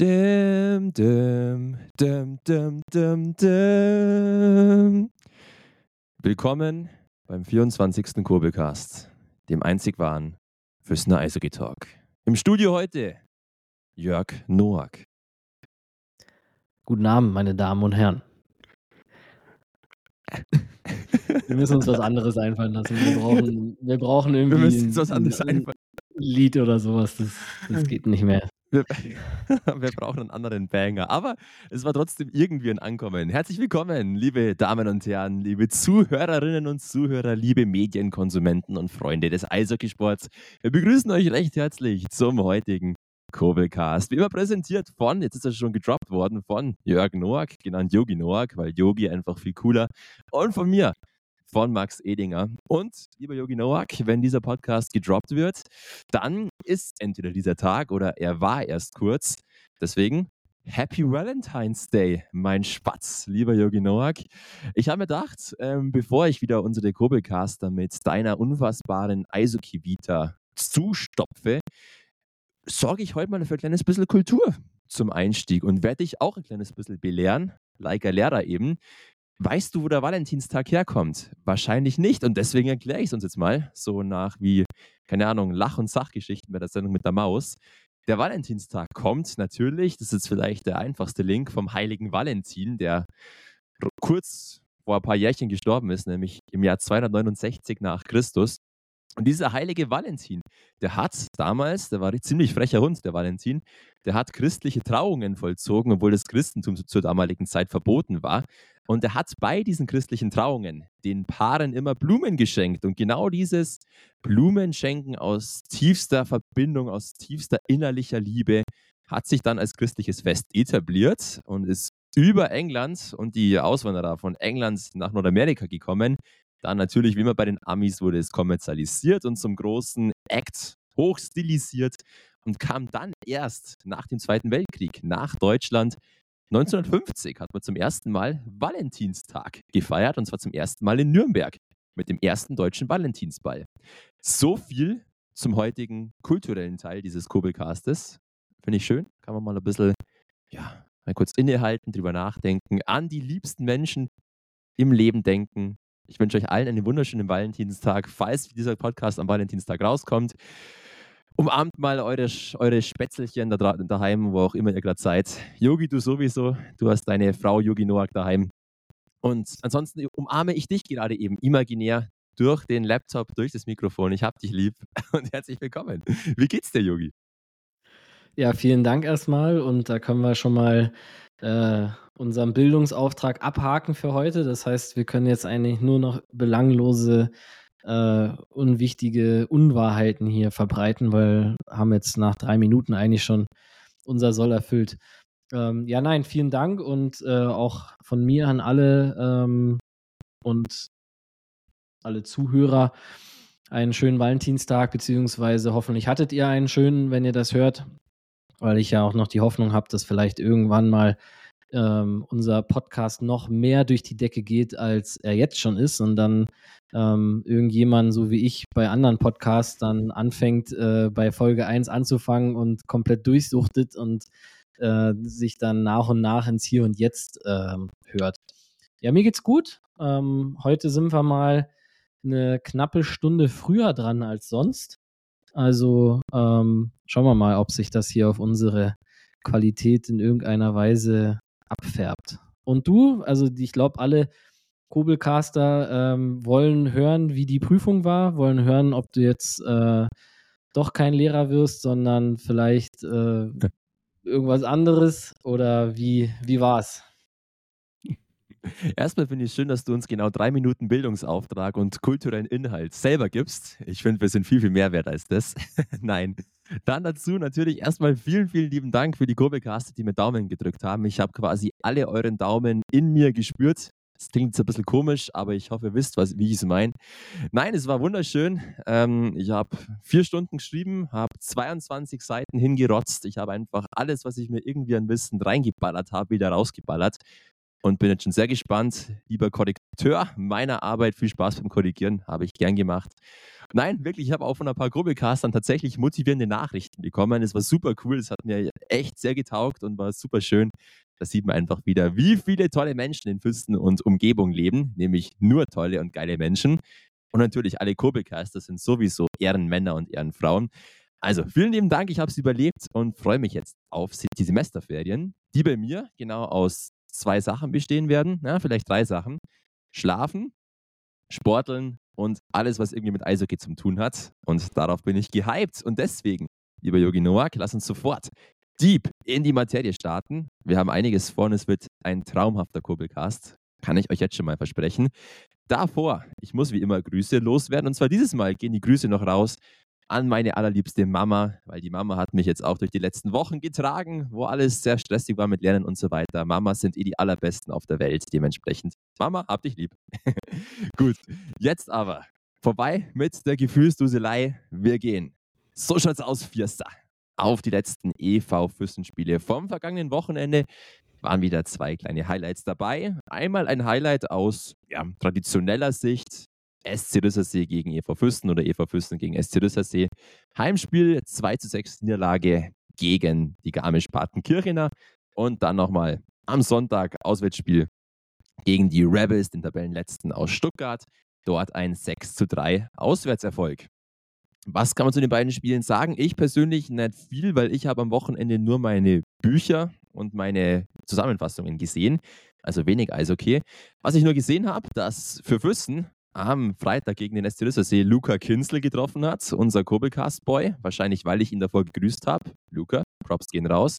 Dim, dim, dim, dim, dim, dim. Willkommen beim 24. Kurbelcast, dem einzig wahren Füßner Eishockey Talk. Im Studio heute Jörg Noack. Guten Abend, meine Damen und Herren. Wir müssen uns was anderes einfallen lassen. Wir brauchen, wir brauchen irgendwie Wir müssen uns was anderes ein, ein einfallen. Lied oder sowas. Das, das geht nicht mehr. Wir, wir brauchen einen anderen Banger. Aber es war trotzdem irgendwie ein Ankommen. Herzlich willkommen, liebe Damen und Herren, liebe Zuhörerinnen und Zuhörer, liebe Medienkonsumenten und Freunde des Eishockeysports. Wir begrüßen euch recht herzlich zum heutigen Kobelcast. Wie immer präsentiert von, jetzt ist er schon gedroppt worden, von Jörg Noack, genannt Yogi Noack, weil Yogi einfach viel cooler. Und von mir, von Max Edinger. Und, lieber Yogi Noack, wenn dieser Podcast gedroppt wird, dann ist entweder dieser Tag oder er war erst kurz. Deswegen Happy Valentine's Day, mein Spatz, lieber Yogi Noack. Ich habe mir gedacht, ähm, bevor ich wieder unsere Kurbelcaster mit deiner unfassbaren Eishockey-Vita zustopfe, sorge ich heute mal für ein kleines bisschen Kultur zum Einstieg und werde dich auch ein kleines bisschen belehren, like ein Lehrer eben. Weißt du, wo der Valentinstag herkommt? Wahrscheinlich nicht. Und deswegen erkläre ich es uns jetzt mal, so nach wie, keine Ahnung, Lach- und Sachgeschichten bei der Sendung mit der Maus. Der Valentinstag kommt natürlich, das ist vielleicht der einfachste Link vom heiligen Valentin, der kurz vor ein paar Jährchen gestorben ist, nämlich im Jahr 269 nach Christus. Und dieser heilige Valentin, der hat damals, der war ein ziemlich frecher Hund, der Valentin, der hat christliche Trauungen vollzogen, obwohl das Christentum zur damaligen Zeit verboten war. Und er hat bei diesen christlichen Trauungen den Paaren immer Blumen geschenkt. Und genau dieses Blumenschenken aus tiefster Verbindung, aus tiefster innerlicher Liebe hat sich dann als christliches Fest etabliert und ist über England und die Auswanderer von England nach Nordamerika gekommen. Dann natürlich, wie immer bei den Amis, wurde es kommerzialisiert und zum großen Act hochstilisiert und kam dann erst nach dem Zweiten Weltkrieg nach Deutschland 1950 hat man zum ersten Mal Valentinstag gefeiert und zwar zum ersten Mal in Nürnberg mit dem ersten deutschen Valentinsball. So viel zum heutigen kulturellen Teil dieses Kurbelcastes. Finde ich schön. Kann man mal ein bisschen, ja, mal kurz innehalten, drüber nachdenken, an die liebsten Menschen im Leben denken. Ich wünsche euch allen einen wunderschönen Valentinstag, falls dieser Podcast am Valentinstag rauskommt. Umarmt mal eure, eure Spätzelchen da daheim, wo auch immer ihr gerade seid. Yogi, du sowieso. Du hast deine Frau Yogi Noak daheim. Und ansonsten umarme ich dich gerade eben imaginär durch den Laptop, durch das Mikrofon. Ich hab dich lieb und herzlich willkommen. Wie geht's dir, Yogi? Ja, vielen Dank erstmal. Und da können wir schon mal äh, unseren Bildungsauftrag abhaken für heute. Das heißt, wir können jetzt eigentlich nur noch belanglose, äh, unwichtige Unwahrheiten hier verbreiten, weil haben jetzt nach drei Minuten eigentlich schon unser Soll erfüllt. Ähm, ja, nein, vielen Dank und äh, auch von mir an alle ähm, und alle Zuhörer einen schönen Valentinstag, beziehungsweise hoffentlich hattet ihr einen schönen, wenn ihr das hört, weil ich ja auch noch die Hoffnung habe, dass vielleicht irgendwann mal ähm, unser Podcast noch mehr durch die Decke geht, als er jetzt schon ist und dann ähm, irgendjemand, so wie ich bei anderen Podcasts, dann anfängt, äh, bei Folge 1 anzufangen und komplett durchsuchtet und äh, sich dann nach und nach ins Hier und Jetzt ähm, hört. Ja, mir geht's gut. Ähm, heute sind wir mal eine knappe Stunde früher dran als sonst. Also ähm, schauen wir mal, ob sich das hier auf unsere Qualität in irgendeiner Weise abfärbt. Und du, also ich glaube, alle Kobelcaster ähm, wollen hören, wie die Prüfung war, wollen hören, ob du jetzt äh, doch kein Lehrer wirst, sondern vielleicht äh, irgendwas anderes oder wie, wie war's? Erstmal finde ich schön, dass du uns genau drei Minuten Bildungsauftrag und kulturellen Inhalt selber gibst. Ich finde, wir sind viel, viel mehr wert als das. Nein. Dann dazu natürlich erstmal vielen, vielen lieben Dank für die Kurbelcaster, die mir Daumen gedrückt haben. Ich habe quasi alle euren Daumen in mir gespürt. Das klingt jetzt ein bisschen komisch, aber ich hoffe, ihr wisst, was, wie ich es meine. Nein, es war wunderschön. Ähm, ich habe vier Stunden geschrieben, habe 22 Seiten hingerotzt. Ich habe einfach alles, was ich mir irgendwie an Wissen reingeballert habe, wieder rausgeballert. Und bin jetzt schon sehr gespannt. Lieber Korrekteur meiner Arbeit, viel Spaß beim Korrigieren, habe ich gern gemacht. Nein, wirklich, ich habe auch von ein paar Grubbelcastern tatsächlich motivierende Nachrichten bekommen. Es war super cool, es hat mir echt sehr getaugt und war super schön. Da sieht man einfach wieder, wie viele tolle Menschen in Füsten und Umgebung leben, nämlich nur tolle und geile Menschen. Und natürlich alle Kurbelcaster sind sowieso Ehrenmänner und Ehrenfrauen. Also, vielen lieben Dank, ich habe es überlebt und freue mich jetzt auf die Semesterferien, die bei mir genau aus zwei Sachen bestehen werden, ja, vielleicht drei Sachen. Schlafen, Sporteln und alles, was irgendwie mit Eishockey zu tun hat. Und darauf bin ich gehypt. Und deswegen, lieber Yogi Noak, lass uns sofort deep in die Materie starten. Wir haben einiges vor und es wird ein traumhafter Kurbelcast. Kann ich euch jetzt schon mal versprechen. Davor, ich muss wie immer Grüße loswerden. Und zwar dieses Mal gehen die Grüße noch raus an meine allerliebste Mama, weil die Mama hat mich jetzt auch durch die letzten Wochen getragen, wo alles sehr stressig war mit Lernen und so weiter. Mamas sind eh die allerbesten auf der Welt, dementsprechend. Mama, hab dich lieb. Gut, jetzt aber vorbei mit der Gefühlsduselei. Wir gehen. So schaut's aus, Fiesta. Auf die letzten EV-Fürstenspiele vom vergangenen Wochenende waren wieder zwei kleine Highlights dabei. Einmal ein Highlight aus ja, traditioneller Sicht, SC Rüssersee gegen EV Fürsten oder EV Fürsten gegen SC Rüssersee. Heimspiel 2 zu 6 Niederlage gegen die Garmisch-Partenkirchener. Und dann nochmal am Sonntag Auswärtsspiel gegen die Rebels, den Tabellenletzten aus Stuttgart. Dort ein 6 zu 3 Auswärtserfolg. Was kann man zu den beiden Spielen sagen? Ich persönlich nicht viel, weil ich habe am Wochenende nur meine Bücher und meine Zusammenfassungen gesehen. Also wenig Eishockey. Was ich nur gesehen habe, dass für Füssen am Freitag gegen den SC Luca Kinzel getroffen hat, unser Kobelcast-Boy. Wahrscheinlich, weil ich ihn davor gegrüßt habe. Luca, Props gehen raus.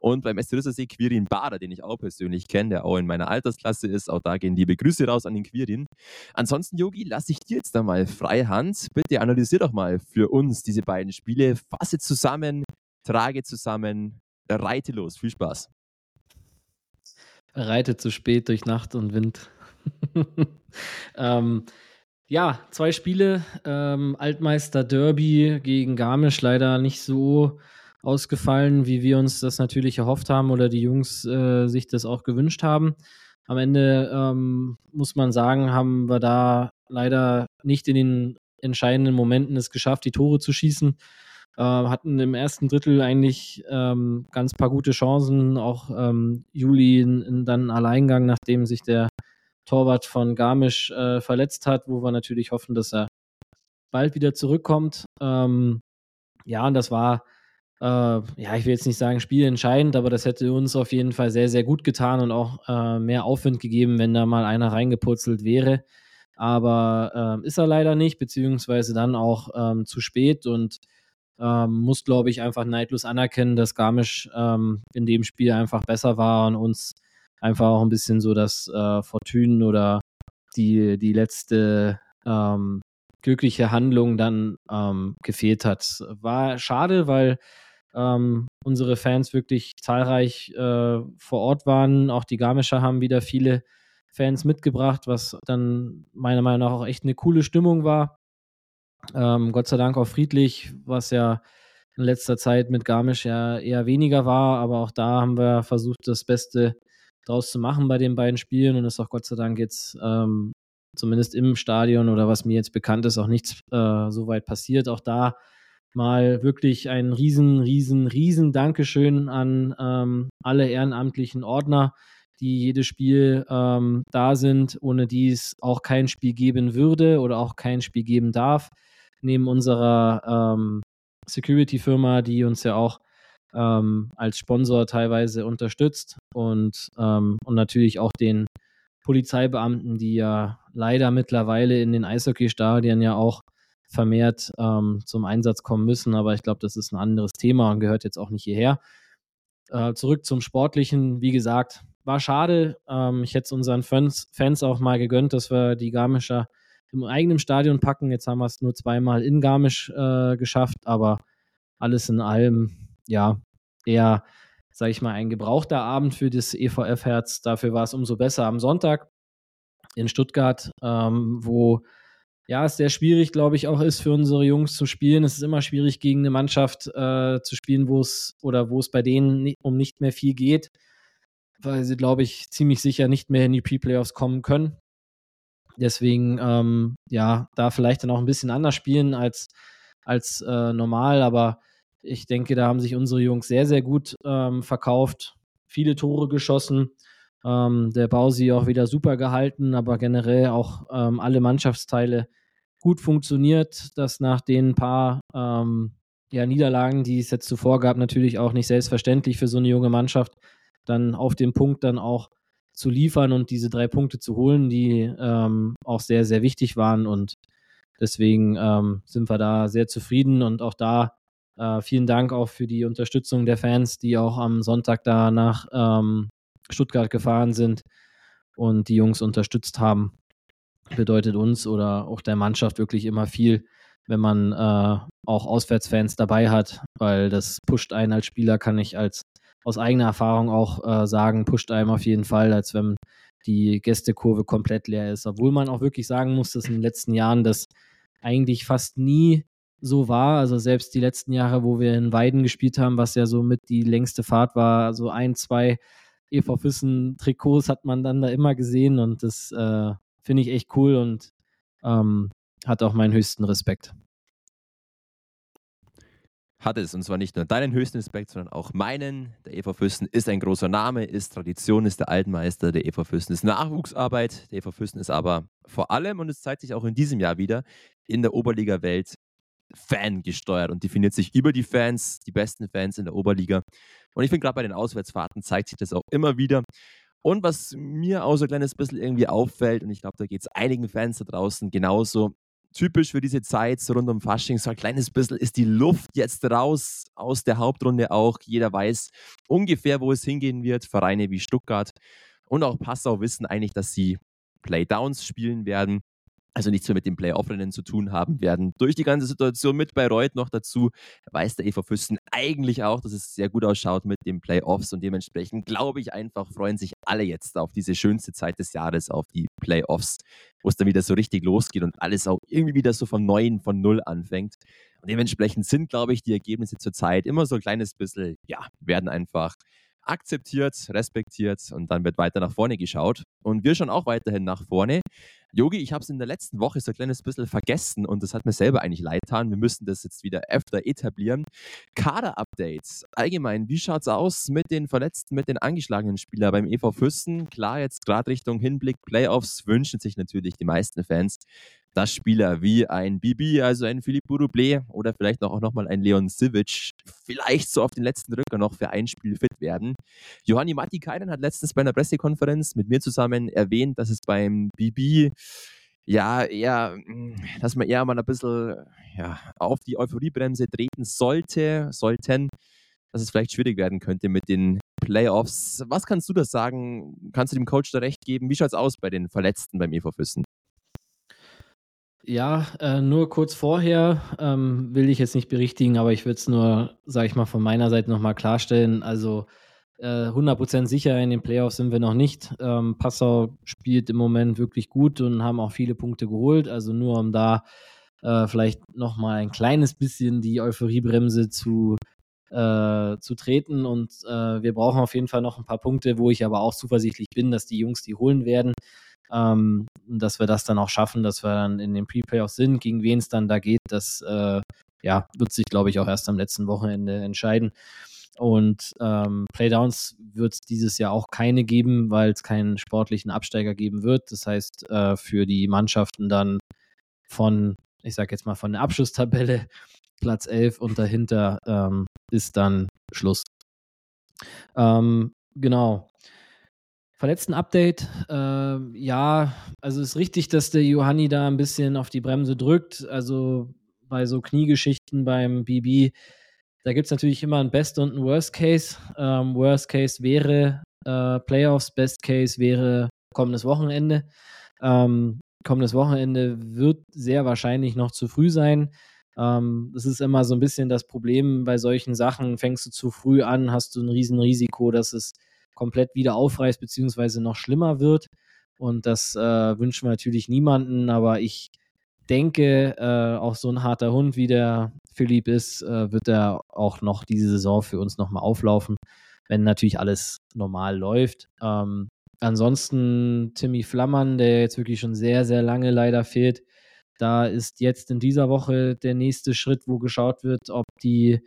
Und beim SC Quirin Bader, den ich auch persönlich kenne, der auch in meiner Altersklasse ist. Auch da gehen liebe Grüße raus an den Quirin. Ansonsten, Yogi, lasse ich dir jetzt da mal freie Hand. Bitte analysier doch mal für uns diese beiden Spiele. Fasse zusammen, trage zusammen, reite los. Viel Spaß. Reite zu spät durch Nacht und Wind. ähm, ja, zwei Spiele. Ähm, Altmeister Derby gegen Garmisch leider nicht so ausgefallen, wie wir uns das natürlich erhofft haben oder die Jungs äh, sich das auch gewünscht haben. Am Ende ähm, muss man sagen, haben wir da leider nicht in den entscheidenden Momenten es geschafft, die Tore zu schießen. Äh, hatten im ersten Drittel eigentlich ähm, ganz paar gute Chancen. Auch ähm, Juli in, in dann Alleingang, nachdem sich der Torwart von Garmisch äh, verletzt hat, wo wir natürlich hoffen, dass er bald wieder zurückkommt. Ähm, ja, und das war, äh, ja, ich will jetzt nicht sagen spielentscheidend, aber das hätte uns auf jeden Fall sehr, sehr gut getan und auch äh, mehr Aufwind gegeben, wenn da mal einer reingepurzelt wäre. Aber äh, ist er leider nicht, beziehungsweise dann auch ähm, zu spät und ähm, muss, glaube ich, einfach neidlos anerkennen, dass Garmisch ähm, in dem Spiel einfach besser war und uns einfach auch ein bisschen so das äh, Fortune oder die, die letzte ähm, glückliche Handlung dann ähm, gefehlt hat. War schade, weil ähm, unsere Fans wirklich zahlreich äh, vor Ort waren. Auch die Garmischer haben wieder viele Fans mitgebracht, was dann meiner Meinung nach auch echt eine coole Stimmung war. Ähm, Gott sei Dank auch friedlich, was ja in letzter Zeit mit Garmisch ja eher weniger war, aber auch da haben wir versucht, das Beste draus zu machen bei den beiden Spielen und ist auch Gott sei Dank jetzt ähm, zumindest im Stadion oder was mir jetzt bekannt ist, auch nichts äh, so weit passiert. Auch da mal wirklich ein riesen, riesen, riesen Dankeschön an ähm, alle ehrenamtlichen Ordner, die jedes Spiel ähm, da sind, ohne die es auch kein Spiel geben würde oder auch kein Spiel geben darf. Neben unserer ähm, Security-Firma, die uns ja auch ähm, als Sponsor teilweise unterstützt und, ähm, und natürlich auch den Polizeibeamten, die ja leider mittlerweile in den Eishockeystadien ja auch vermehrt ähm, zum Einsatz kommen müssen. Aber ich glaube, das ist ein anderes Thema und gehört jetzt auch nicht hierher. Äh, zurück zum Sportlichen. Wie gesagt, war schade. Ähm, ich hätte es unseren Fans, Fans auch mal gegönnt, dass wir die Garmischer im eigenen Stadion packen. Jetzt haben wir es nur zweimal in Garmisch äh, geschafft, aber alles in allem, ja, eher, sage ich mal, ein gebrauchter Abend für das EVF-Herz. Dafür war es umso besser am Sonntag in Stuttgart, ähm, wo ja, es sehr schwierig, glaube ich, auch ist für unsere Jungs zu spielen. Es ist immer schwierig, gegen eine Mannschaft äh, zu spielen, wo es oder wo es bei denen um nicht mehr viel geht. weil sie, glaube ich, ziemlich sicher nicht mehr in die Pre-Playoffs kommen können. Deswegen, ähm, ja, da vielleicht dann auch ein bisschen anders spielen als, als äh, normal, aber ich denke, da haben sich unsere Jungs sehr, sehr gut ähm, verkauft, viele Tore geschossen. Ähm, der Bausi auch wieder super gehalten, aber generell auch ähm, alle Mannschaftsteile gut funktioniert, dass nach den paar ähm, ja, Niederlagen, die es jetzt zuvor gab, natürlich auch nicht selbstverständlich für so eine junge Mannschaft, dann auf den Punkt dann auch zu liefern und diese drei Punkte zu holen, die ähm, auch sehr, sehr wichtig waren. Und deswegen ähm, sind wir da sehr zufrieden und auch da äh, vielen Dank auch für die Unterstützung der Fans, die auch am Sonntag da nach ähm, Stuttgart gefahren sind und die Jungs unterstützt haben. Bedeutet uns oder auch der Mannschaft wirklich immer viel, wenn man äh, auch Auswärtsfans dabei hat, weil das pusht einen als Spieler, kann ich als aus eigener Erfahrung auch äh, sagen, pusht einem auf jeden Fall, als wenn die Gästekurve komplett leer ist. Obwohl man auch wirklich sagen muss, dass in den letzten Jahren das eigentlich fast nie so war. Also selbst die letzten Jahre, wo wir in Weiden gespielt haben, was ja so mit die längste Fahrt war, so ein, zwei EV Füssen Trikots hat man dann da immer gesehen und das äh, finde ich echt cool und ähm, hat auch meinen höchsten Respekt hat es. Und zwar nicht nur deinen höchsten Respekt, sondern auch meinen. Der EV Fürsten ist ein großer Name, ist Tradition, ist der Altmeister. Der EV Fürsten ist Nachwuchsarbeit. Der EV Fürsten ist aber vor allem, und es zeigt sich auch in diesem Jahr wieder, in der Oberliga-Welt Fan gesteuert und definiert sich über die Fans, die besten Fans in der Oberliga. Und ich finde, gerade bei den Auswärtsfahrten zeigt sich das auch immer wieder. Und was mir auch so ein kleines bisschen irgendwie auffällt, und ich glaube, da geht es einigen Fans da draußen genauso, typisch für diese Zeit so rund um Fasching, so ein kleines bisschen ist die Luft jetzt raus aus der Hauptrunde auch. Jeder weiß ungefähr, wo es hingehen wird. Vereine wie Stuttgart und auch Passau wissen eigentlich, dass sie Playdowns spielen werden also nichts mehr mit dem Playoff-Rennen zu tun haben werden. Durch die ganze Situation mit Bayreuth noch dazu weiß der EV Füssen eigentlich auch, dass es sehr gut ausschaut mit den Playoffs und dementsprechend glaube ich einfach, freuen sich alle jetzt auf diese schönste Zeit des Jahres, auf die Playoffs, wo es dann wieder so richtig losgeht und alles auch irgendwie wieder so von Neuen, von Null anfängt. Und dementsprechend sind, glaube ich, die Ergebnisse zurzeit immer so ein kleines bisschen, ja, werden einfach akzeptiert, respektiert und dann wird weiter nach vorne geschaut. Und wir schauen auch weiterhin nach vorne. Yogi, ich habe es in der letzten Woche so ein kleines bisschen vergessen und das hat mir selber eigentlich leid getan. Wir müssen das jetzt wieder öfter etablieren. Kader-Updates. Allgemein, wie schaut es aus mit den Verletzten, mit den angeschlagenen Spielern beim EV Fürsten? Klar, jetzt gerade Richtung Hinblick Playoffs wünschen sich natürlich die meisten Fans dass Spieler wie ein Bibi, also ein Philipp Buruble oder vielleicht auch nochmal ein Leon Sivic vielleicht so auf den letzten Drücker noch für ein Spiel fit werden. Johanni Mattikainen hat letztens bei einer Pressekonferenz mit mir zusammen erwähnt, dass es beim Bibi ja, eher, dass man eher mal ein bisschen ja, auf die Euphoriebremse treten sollte, sollten, dass es vielleicht schwierig werden könnte mit den Playoffs. Was kannst du das sagen? Kannst du dem Coach da recht geben? Wie schaut es aus bei den Verletzten beim EV Füssen? Ja, äh, nur kurz vorher ähm, will ich jetzt nicht berichtigen, aber ich würde es nur, sage ich mal, von meiner Seite nochmal klarstellen. Also äh, 100% sicher in den Playoffs sind wir noch nicht. Ähm, Passau spielt im Moment wirklich gut und haben auch viele Punkte geholt. Also nur um da äh, vielleicht nochmal ein kleines bisschen die Euphoriebremse zu, äh, zu treten. Und äh, wir brauchen auf jeden Fall noch ein paar Punkte, wo ich aber auch zuversichtlich bin, dass die Jungs die holen werden ähm, dass wir das dann auch schaffen, dass wir dann in den Pre-Playoffs sind. Gegen wen es dann da geht, das äh, ja, wird sich, glaube ich, auch erst am letzten Wochenende entscheiden. Und ähm, Playdowns wird es dieses Jahr auch keine geben, weil es keinen sportlichen Absteiger geben wird. Das heißt, äh, für die Mannschaften dann von, ich sage jetzt mal, von der Abschlusstabelle Platz 11 und dahinter ähm, ist dann Schluss. Ähm, genau. Verletzten-Update, äh, ja, also ist richtig, dass der Johanni da ein bisschen auf die Bremse drückt. Also bei so Kniegeschichten beim BB, da gibt es natürlich immer ein Best und ein Worst Case. Ähm, Worst Case wäre äh, Playoffs, Best Case wäre kommendes Wochenende. Ähm, kommendes Wochenende wird sehr wahrscheinlich noch zu früh sein. Ähm, das ist immer so ein bisschen das Problem bei solchen Sachen. Fängst du zu früh an, hast du ein Riesenrisiko, dass es komplett wieder aufreißt, beziehungsweise noch schlimmer wird. Und das äh, wünschen wir natürlich niemanden, aber ich denke, äh, auch so ein harter Hund wie der Philipp ist, äh, wird er auch noch diese Saison für uns nochmal auflaufen. wenn natürlich alles normal läuft. Ähm, ansonsten Timmy Flammern, der jetzt wirklich schon sehr, sehr lange leider fehlt. Da ist jetzt in dieser Woche der nächste Schritt, wo geschaut wird, ob die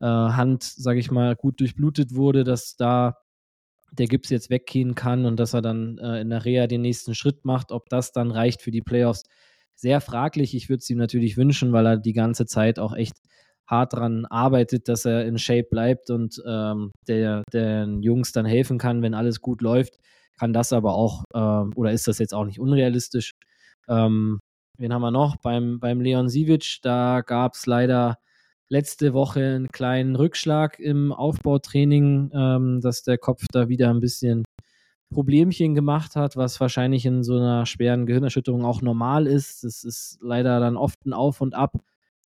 äh, Hand, sage ich mal, gut durchblutet wurde, dass da der Gips jetzt weggehen kann und dass er dann äh, in der Reha den nächsten Schritt macht. Ob das dann reicht für die Playoffs, sehr fraglich. Ich würde es ihm natürlich wünschen, weil er die ganze Zeit auch echt hart dran arbeitet, dass er in Shape bleibt und ähm, der, den Jungs dann helfen kann, wenn alles gut läuft. Kann das aber auch, ähm, oder ist das jetzt auch nicht unrealistisch? Ähm, wen haben wir noch? Beim, beim Leon Sivic, da gab es leider letzte Woche einen kleinen Rückschlag im Aufbautraining, ähm, dass der Kopf da wieder ein bisschen Problemchen gemacht hat, was wahrscheinlich in so einer schweren Gehirnerschütterung auch normal ist. Das ist leider dann oft ein Auf und Ab.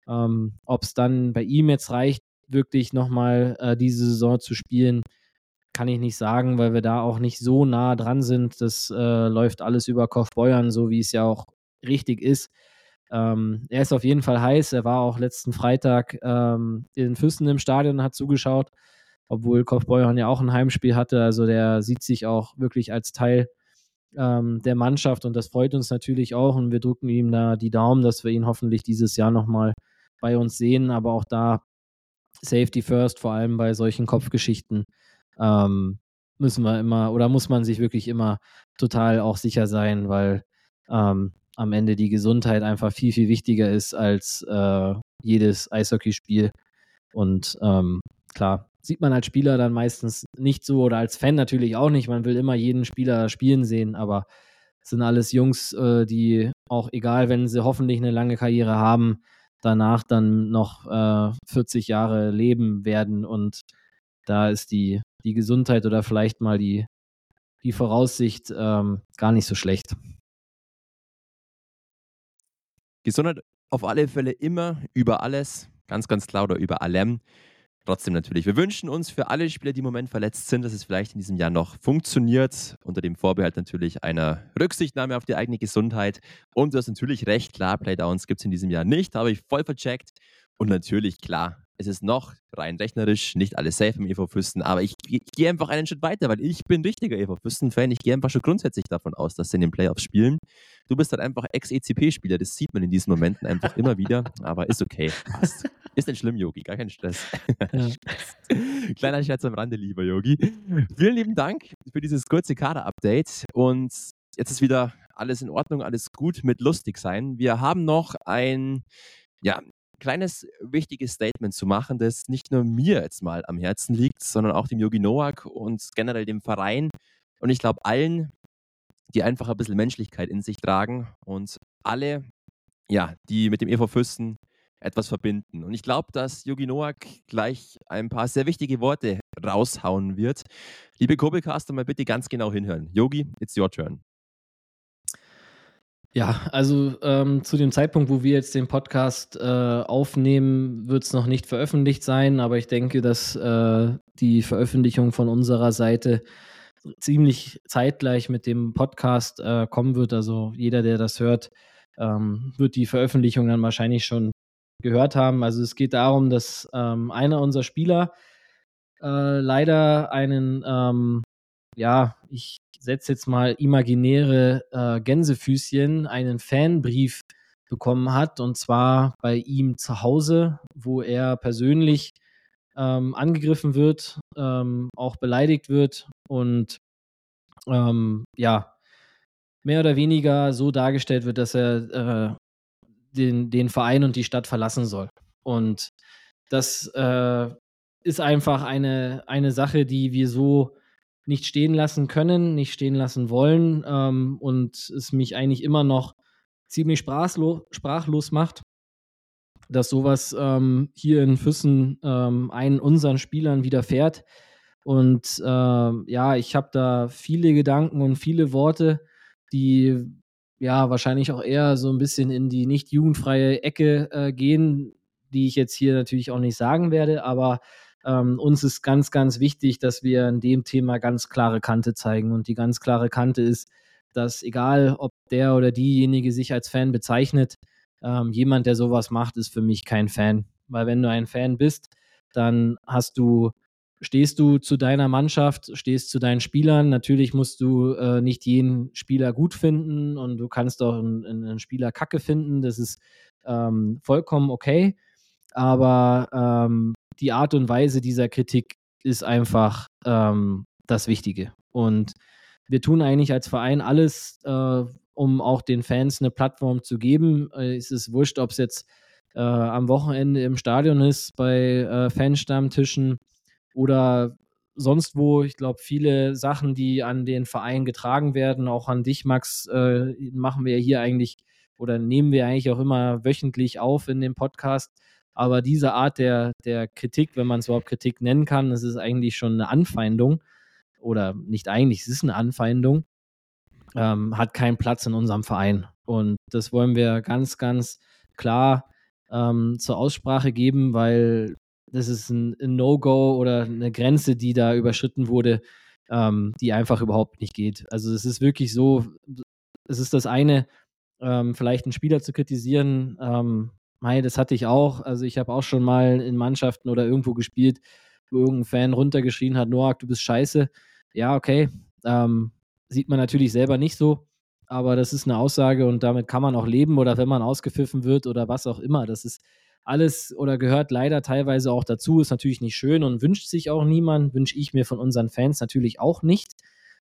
Ähm, Ob es dann bei ihm jetzt reicht, wirklich nochmal äh, diese Saison zu spielen, kann ich nicht sagen, weil wir da auch nicht so nah dran sind. Das äh, läuft alles über Kaufbeuern, so wie es ja auch richtig ist. Ähm, er ist auf jeden Fall heiß. Er war auch letzten Freitag ähm, in Füssen im Stadion und hat zugeschaut, obwohl Kaufbeuern ja auch ein Heimspiel hatte. Also der sieht sich auch wirklich als Teil ähm, der Mannschaft und das freut uns natürlich auch. Und wir drücken ihm da die Daumen, dass wir ihn hoffentlich dieses Jahr nochmal bei uns sehen. Aber auch da Safety First, vor allem bei solchen Kopfgeschichten, ähm, müssen wir immer oder muss man sich wirklich immer total auch sicher sein, weil ähm, am Ende die Gesundheit einfach viel, viel wichtiger ist als äh, jedes Eishockeyspiel. Und ähm, klar, sieht man als Spieler dann meistens nicht so oder als Fan natürlich auch nicht. Man will immer jeden Spieler spielen sehen, aber es sind alles Jungs, äh, die auch egal, wenn sie hoffentlich eine lange Karriere haben, danach dann noch äh, 40 Jahre leben werden. Und da ist die, die Gesundheit oder vielleicht mal die, die Voraussicht ähm, gar nicht so schlecht. Gesundheit auf alle Fälle immer über alles, ganz, ganz klar oder über allem. Trotzdem natürlich. Wir wünschen uns für alle Spieler, die im Moment verletzt sind, dass es vielleicht in diesem Jahr noch funktioniert. Unter dem Vorbehalt natürlich einer Rücksichtnahme auf die eigene Gesundheit. Und du hast natürlich recht, klar, Playdowns gibt es in diesem Jahr nicht, habe ich voll vercheckt. Und natürlich, klar, es ist noch rein rechnerisch nicht alles safe im EV Füssen, aber ich, ich gehe einfach einen Schritt weiter, weil ich bin richtiger EV Füssen-Fan. Ich gehe einfach schon grundsätzlich davon aus, dass sie in den Playoffs spielen. Du bist halt einfach Ex-ECP-Spieler, das sieht man in diesen Momenten einfach immer wieder, aber ist okay, passt. Ist nicht schlimm, Yogi, gar kein Stress. Ja. Kleiner Scherz am Rande, lieber Yogi. Vielen lieben Dank für dieses kurze Kader-Update und jetzt ist wieder alles in Ordnung, alles gut mit lustig sein. Wir haben noch ein ja, kleines wichtiges Statement zu machen, das nicht nur mir jetzt mal am Herzen liegt, sondern auch dem Yogi Noak und generell dem Verein und ich glaube allen, die einfach ein bisschen Menschlichkeit in sich tragen und alle, ja, die mit dem EV Fürsten etwas verbinden. Und ich glaube, dass Yogi Noak gleich ein paar sehr wichtige Worte raushauen wird. Liebe Kobelcaster, mal bitte ganz genau hinhören. Yogi, it's your turn. Ja, also ähm, zu dem Zeitpunkt, wo wir jetzt den Podcast äh, aufnehmen, wird es noch nicht veröffentlicht sein, aber ich denke, dass äh, die Veröffentlichung von unserer Seite ziemlich zeitgleich mit dem Podcast äh, kommen wird. Also jeder, der das hört, ähm, wird die Veröffentlichung dann wahrscheinlich schon gehört haben. Also es geht darum, dass ähm, einer unserer Spieler äh, leider einen, ähm, ja, ich setze jetzt mal imaginäre äh, Gänsefüßchen, einen Fanbrief bekommen hat, und zwar bei ihm zu Hause, wo er persönlich ähm, angegriffen wird, ähm, auch beleidigt wird und ähm, ja, mehr oder weniger so dargestellt wird, dass er äh, den, den Verein und die Stadt verlassen soll. Und das äh, ist einfach eine, eine Sache, die wir so nicht stehen lassen können, nicht stehen lassen wollen ähm, und es mich eigentlich immer noch ziemlich sprachlos, sprachlos macht, dass sowas ähm, hier in Füssen ähm, einen unseren Spielern widerfährt. Und äh, ja, ich habe da viele Gedanken und viele Worte, die ja wahrscheinlich auch eher so ein bisschen in die nicht jugendfreie Ecke äh, gehen, die ich jetzt hier natürlich auch nicht sagen werde, aber ähm, uns ist ganz, ganz wichtig, dass wir in dem Thema ganz klare Kante zeigen. Und die ganz klare Kante ist, dass egal, ob der oder diejenige sich als Fan bezeichnet, ähm, jemand, der sowas macht, ist für mich kein Fan. Weil wenn du ein Fan bist, dann hast du stehst du zu deiner Mannschaft, stehst zu deinen Spielern. Natürlich musst du äh, nicht jeden Spieler gut finden und du kannst auch einen, einen Spieler kacke finden. Das ist ähm, vollkommen okay. Aber ähm, die Art und Weise dieser Kritik ist einfach ähm, das Wichtige. Und wir tun eigentlich als Verein alles, äh, um auch den Fans eine Plattform zu geben. Äh, es ist wurscht, ob es jetzt äh, am Wochenende im Stadion ist, bei äh, Fanstammtischen oder sonst wo. Ich glaube, viele Sachen, die an den Verein getragen werden, auch an dich, Max, äh, machen wir hier eigentlich oder nehmen wir eigentlich auch immer wöchentlich auf in dem Podcast. Aber diese Art der, der Kritik, wenn man es überhaupt Kritik nennen kann, das ist eigentlich schon eine Anfeindung. Oder nicht eigentlich, es ist eine Anfeindung. Ähm, hat keinen Platz in unserem Verein. Und das wollen wir ganz, ganz klar ähm, zur Aussprache geben, weil das ist ein, ein No-Go oder eine Grenze, die da überschritten wurde, ähm, die einfach überhaupt nicht geht. Also es ist wirklich so, es ist das eine, ähm, vielleicht einen Spieler zu kritisieren, ähm, Mei, das hatte ich auch. Also ich habe auch schon mal in Mannschaften oder irgendwo gespielt, wo irgendein Fan runtergeschrien hat, Noak, du bist scheiße. Ja, okay. Ähm, sieht man natürlich selber nicht so, aber das ist eine Aussage und damit kann man auch leben oder wenn man ausgepfiffen wird oder was auch immer. Das ist alles oder gehört leider teilweise auch dazu. Ist natürlich nicht schön und wünscht sich auch niemand, wünsche ich mir von unseren Fans natürlich auch nicht.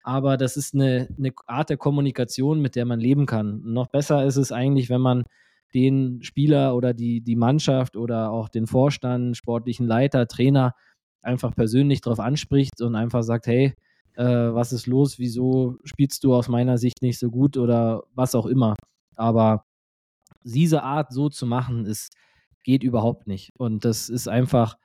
Aber das ist eine, eine Art der Kommunikation, mit der man leben kann. Noch besser ist es eigentlich, wenn man den Spieler oder die, die Mannschaft oder auch den Vorstand, sportlichen Leiter, Trainer einfach persönlich darauf anspricht und einfach sagt, hey, äh, was ist los, wieso spielst du aus meiner Sicht nicht so gut oder was auch immer. Aber diese Art so zu machen, ist, geht überhaupt nicht. Und das ist einfach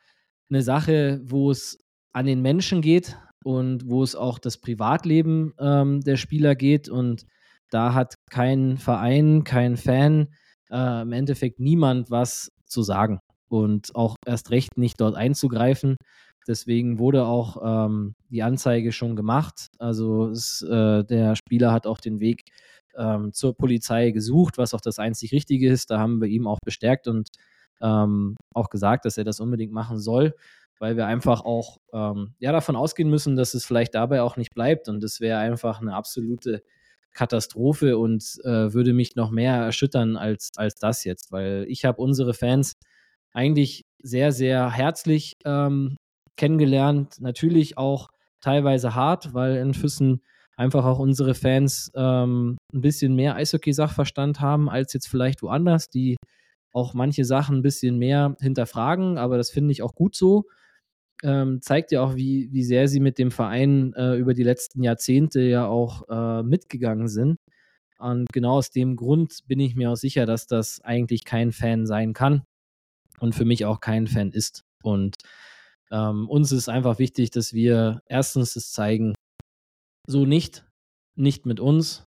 eine Sache, wo es an den Menschen geht und wo es auch das Privatleben ähm, der Spieler geht. Und da hat kein Verein, kein Fan, äh, im Endeffekt niemand was zu sagen und auch erst recht nicht dort einzugreifen. Deswegen wurde auch ähm, die Anzeige schon gemacht. Also es, äh, der Spieler hat auch den Weg ähm, zur Polizei gesucht, was auch das einzig Richtige ist. Da haben wir ihm auch bestärkt und ähm, auch gesagt, dass er das unbedingt machen soll, weil wir einfach auch ähm, ja, davon ausgehen müssen, dass es vielleicht dabei auch nicht bleibt. Und das wäre einfach eine absolute Katastrophe und äh, würde mich noch mehr erschüttern als, als das jetzt, weil ich habe unsere Fans eigentlich sehr, sehr herzlich ähm, kennengelernt. Natürlich auch teilweise hart, weil in Füssen einfach auch unsere Fans ähm, ein bisschen mehr Eishockey-Sachverstand haben als jetzt vielleicht woanders, die auch manche Sachen ein bisschen mehr hinterfragen, aber das finde ich auch gut so ähm, zeigt ja auch, wie, wie sehr sie mit dem Verein äh, über die letzten Jahrzehnte ja auch äh, mitgegangen sind. Und genau aus dem Grund bin ich mir auch sicher, dass das eigentlich kein Fan sein kann und für mich auch kein Fan ist. Und ähm, uns ist einfach wichtig, dass wir erstens das zeigen, so nicht, nicht mit uns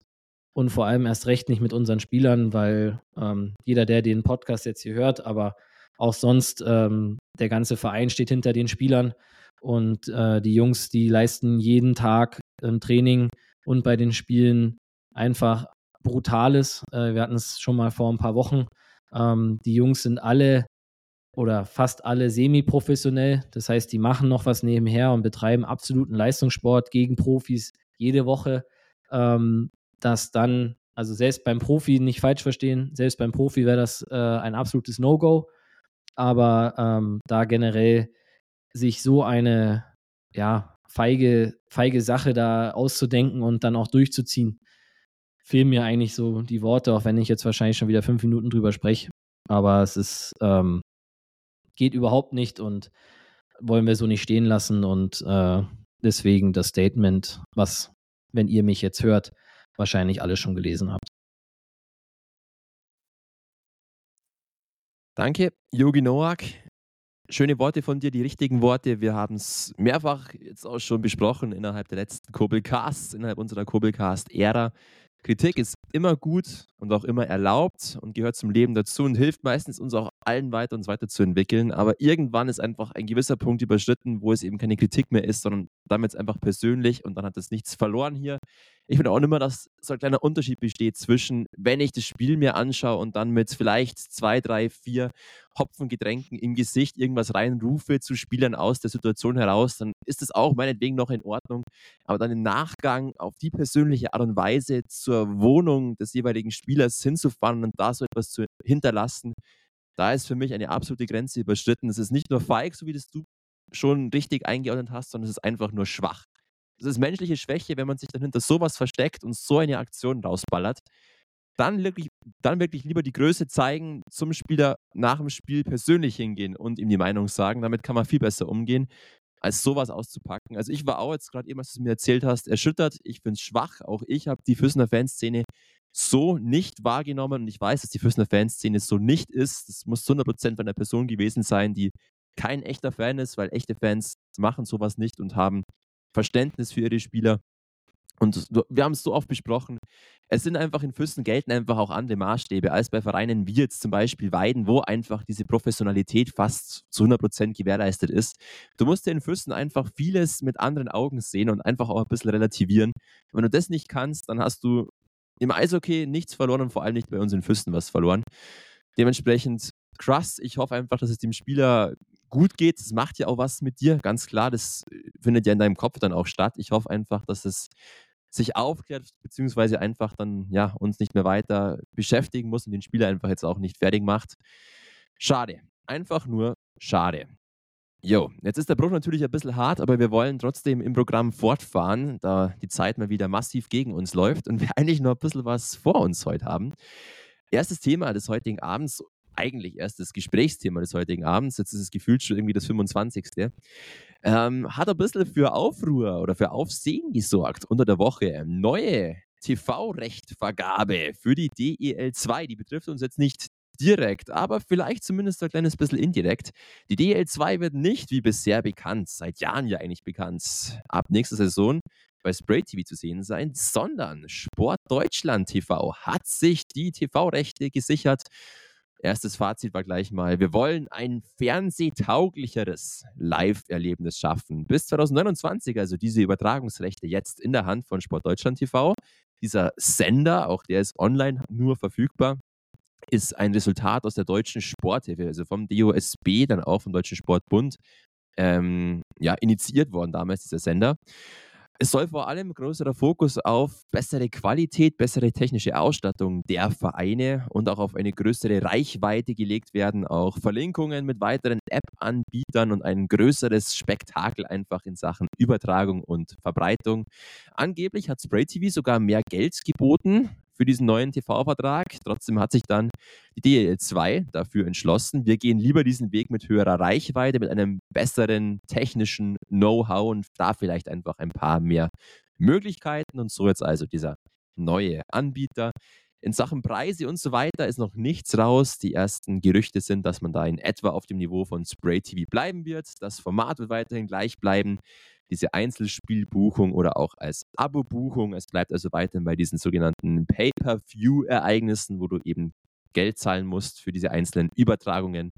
und vor allem erst recht nicht mit unseren Spielern, weil ähm, jeder, der den Podcast jetzt hier hört, aber auch sonst, ähm, der ganze Verein steht hinter den Spielern und äh, die Jungs, die leisten jeden Tag im Training und bei den Spielen einfach Brutales. Äh, wir hatten es schon mal vor ein paar Wochen. Ähm, die Jungs sind alle oder fast alle semi-professionell. Das heißt, die machen noch was nebenher und betreiben absoluten Leistungssport gegen Profis jede Woche. Ähm, dass dann, also selbst beim Profi nicht falsch verstehen, selbst beim Profi wäre das äh, ein absolutes No-Go aber ähm, da generell sich so eine ja, feige, feige Sache da auszudenken und dann auch durchzuziehen, fehlen mir eigentlich so die Worte, auch wenn ich jetzt wahrscheinlich schon wieder fünf Minuten drüber spreche. Aber es ist, ähm, geht überhaupt nicht und wollen wir so nicht stehen lassen und äh, deswegen das Statement, was, wenn ihr mich jetzt hört, wahrscheinlich alle schon gelesen habt. Danke, Yogi Noak. Schöne Worte von dir, die richtigen Worte. Wir haben es mehrfach jetzt auch schon besprochen innerhalb der letzten Kurbelcasts, innerhalb unserer Kurbelcast-Ära. Kritik ist immer gut und auch immer erlaubt und gehört zum Leben dazu und hilft meistens uns auch allen weiter uns weiterzuentwickeln. Aber irgendwann ist einfach ein gewisser Punkt überschritten, wo es eben keine Kritik mehr ist, sondern damit einfach persönlich und dann hat es nichts verloren hier. Ich finde auch immer, dass so ein kleiner Unterschied besteht zwischen, wenn ich das Spiel mir anschaue und dann mit vielleicht zwei, drei, vier Hopfengetränken im Gesicht irgendwas reinrufe zu Spielern aus der Situation heraus, dann ist das auch meinetwegen noch in Ordnung. Aber dann im Nachgang auf die persönliche Art und Weise zur Wohnung des jeweiligen Spielers hinzufahren und da so etwas zu hinterlassen, da ist für mich eine absolute Grenze überschritten. Es ist nicht nur feig, so wie das du schon richtig eingeordnet hast, sondern es ist einfach nur schwach. Es ist menschliche Schwäche, wenn man sich dann hinter sowas versteckt und so eine Aktion rausballert. Dann wirklich, dann wirklich lieber die Größe zeigen, zum Spieler nach dem Spiel persönlich hingehen und ihm die Meinung sagen. Damit kann man viel besser umgehen, als sowas auszupacken. Also ich war auch jetzt gerade eben, was du mir erzählt hast, erschüttert. Ich finde es schwach. Auch ich habe die Füßener Fanszene so nicht wahrgenommen und ich weiß, dass die Füßener Fanszene so nicht ist. Das muss zu 100% von einer Person gewesen sein, die kein echter Fan ist, weil echte Fans machen sowas nicht und haben Verständnis für ihre Spieler. Und wir haben es so oft besprochen. Es sind einfach in Füssen gelten einfach auch andere Maßstäbe als bei Vereinen wie jetzt zum Beispiel Weiden, wo einfach diese Professionalität fast zu 100% gewährleistet ist. Du musst ja in Füssen einfach vieles mit anderen Augen sehen und einfach auch ein bisschen relativieren. Wenn du das nicht kannst, dann hast du im Eishockey nichts verloren und vor allem nicht bei uns in Füssen was verloren. Dementsprechend krass. Ich hoffe einfach, dass es dem Spieler gut geht. Das macht ja auch was mit dir, ganz klar. Das äh, findet ja in deinem Kopf dann auch statt. Ich hoffe einfach, dass es sich aufklärt, beziehungsweise einfach dann ja uns nicht mehr weiter beschäftigen muss und den Spieler einfach jetzt auch nicht fertig macht. Schade. Einfach nur schade. Jo, jetzt ist der Bruch natürlich ein bisschen hart, aber wir wollen trotzdem im Programm fortfahren, da die Zeit mal wieder massiv gegen uns läuft und wir eigentlich noch ein bisschen was vor uns heute haben. Erstes Thema des heutigen Abends, eigentlich erstes Gesprächsthema des heutigen Abends, jetzt ist es gefühlt schon irgendwie das 25. Ähm, hat ein bisschen für Aufruhr oder für Aufsehen gesorgt unter der Woche. Neue TV-Rechtvergabe für die DEL2. Die betrifft uns jetzt nicht direkt, aber vielleicht zumindest ein kleines bisschen indirekt. Die DL2 wird nicht wie bisher bekannt, seit Jahren ja eigentlich bekannt, ab nächster Saison bei Spray TV zu sehen sein, sondern Sport Deutschland TV hat sich die TV-Rechte gesichert. Erstes Fazit war gleich mal, wir wollen ein fernsehtauglicheres Live-Erlebnis schaffen. Bis 2029, also diese Übertragungsrechte jetzt in der Hand von Sport Deutschland TV. Dieser Sender, auch der ist online nur verfügbar, ist ein Resultat aus der deutschen Sporthilfe, also vom DOSB, dann auch vom Deutschen Sportbund, ähm, ja, initiiert worden damals, dieser Sender. Es soll vor allem größerer Fokus auf bessere Qualität, bessere technische Ausstattung der Vereine und auch auf eine größere Reichweite gelegt werden. Auch Verlinkungen mit weiteren App-Anbietern und ein größeres Spektakel einfach in Sachen Übertragung und Verbreitung. Angeblich hat Spray TV sogar mehr Geld geboten für diesen neuen TV-Vertrag. Trotzdem hat sich dann die DL2 dafür entschlossen. Wir gehen lieber diesen Weg mit höherer Reichweite, mit einem besseren technischen Know-how und da vielleicht einfach ein paar mehr Möglichkeiten. Und so jetzt also dieser neue Anbieter. In Sachen Preise und so weiter ist noch nichts raus. Die ersten Gerüchte sind, dass man da in etwa auf dem Niveau von Spray TV bleiben wird. Das Format wird weiterhin gleich bleiben diese Einzelspielbuchung oder auch als Abo-Buchung. Es bleibt also weiterhin bei diesen sogenannten Pay-per-View-Ereignissen, wo du eben Geld zahlen musst für diese einzelnen Übertragungen.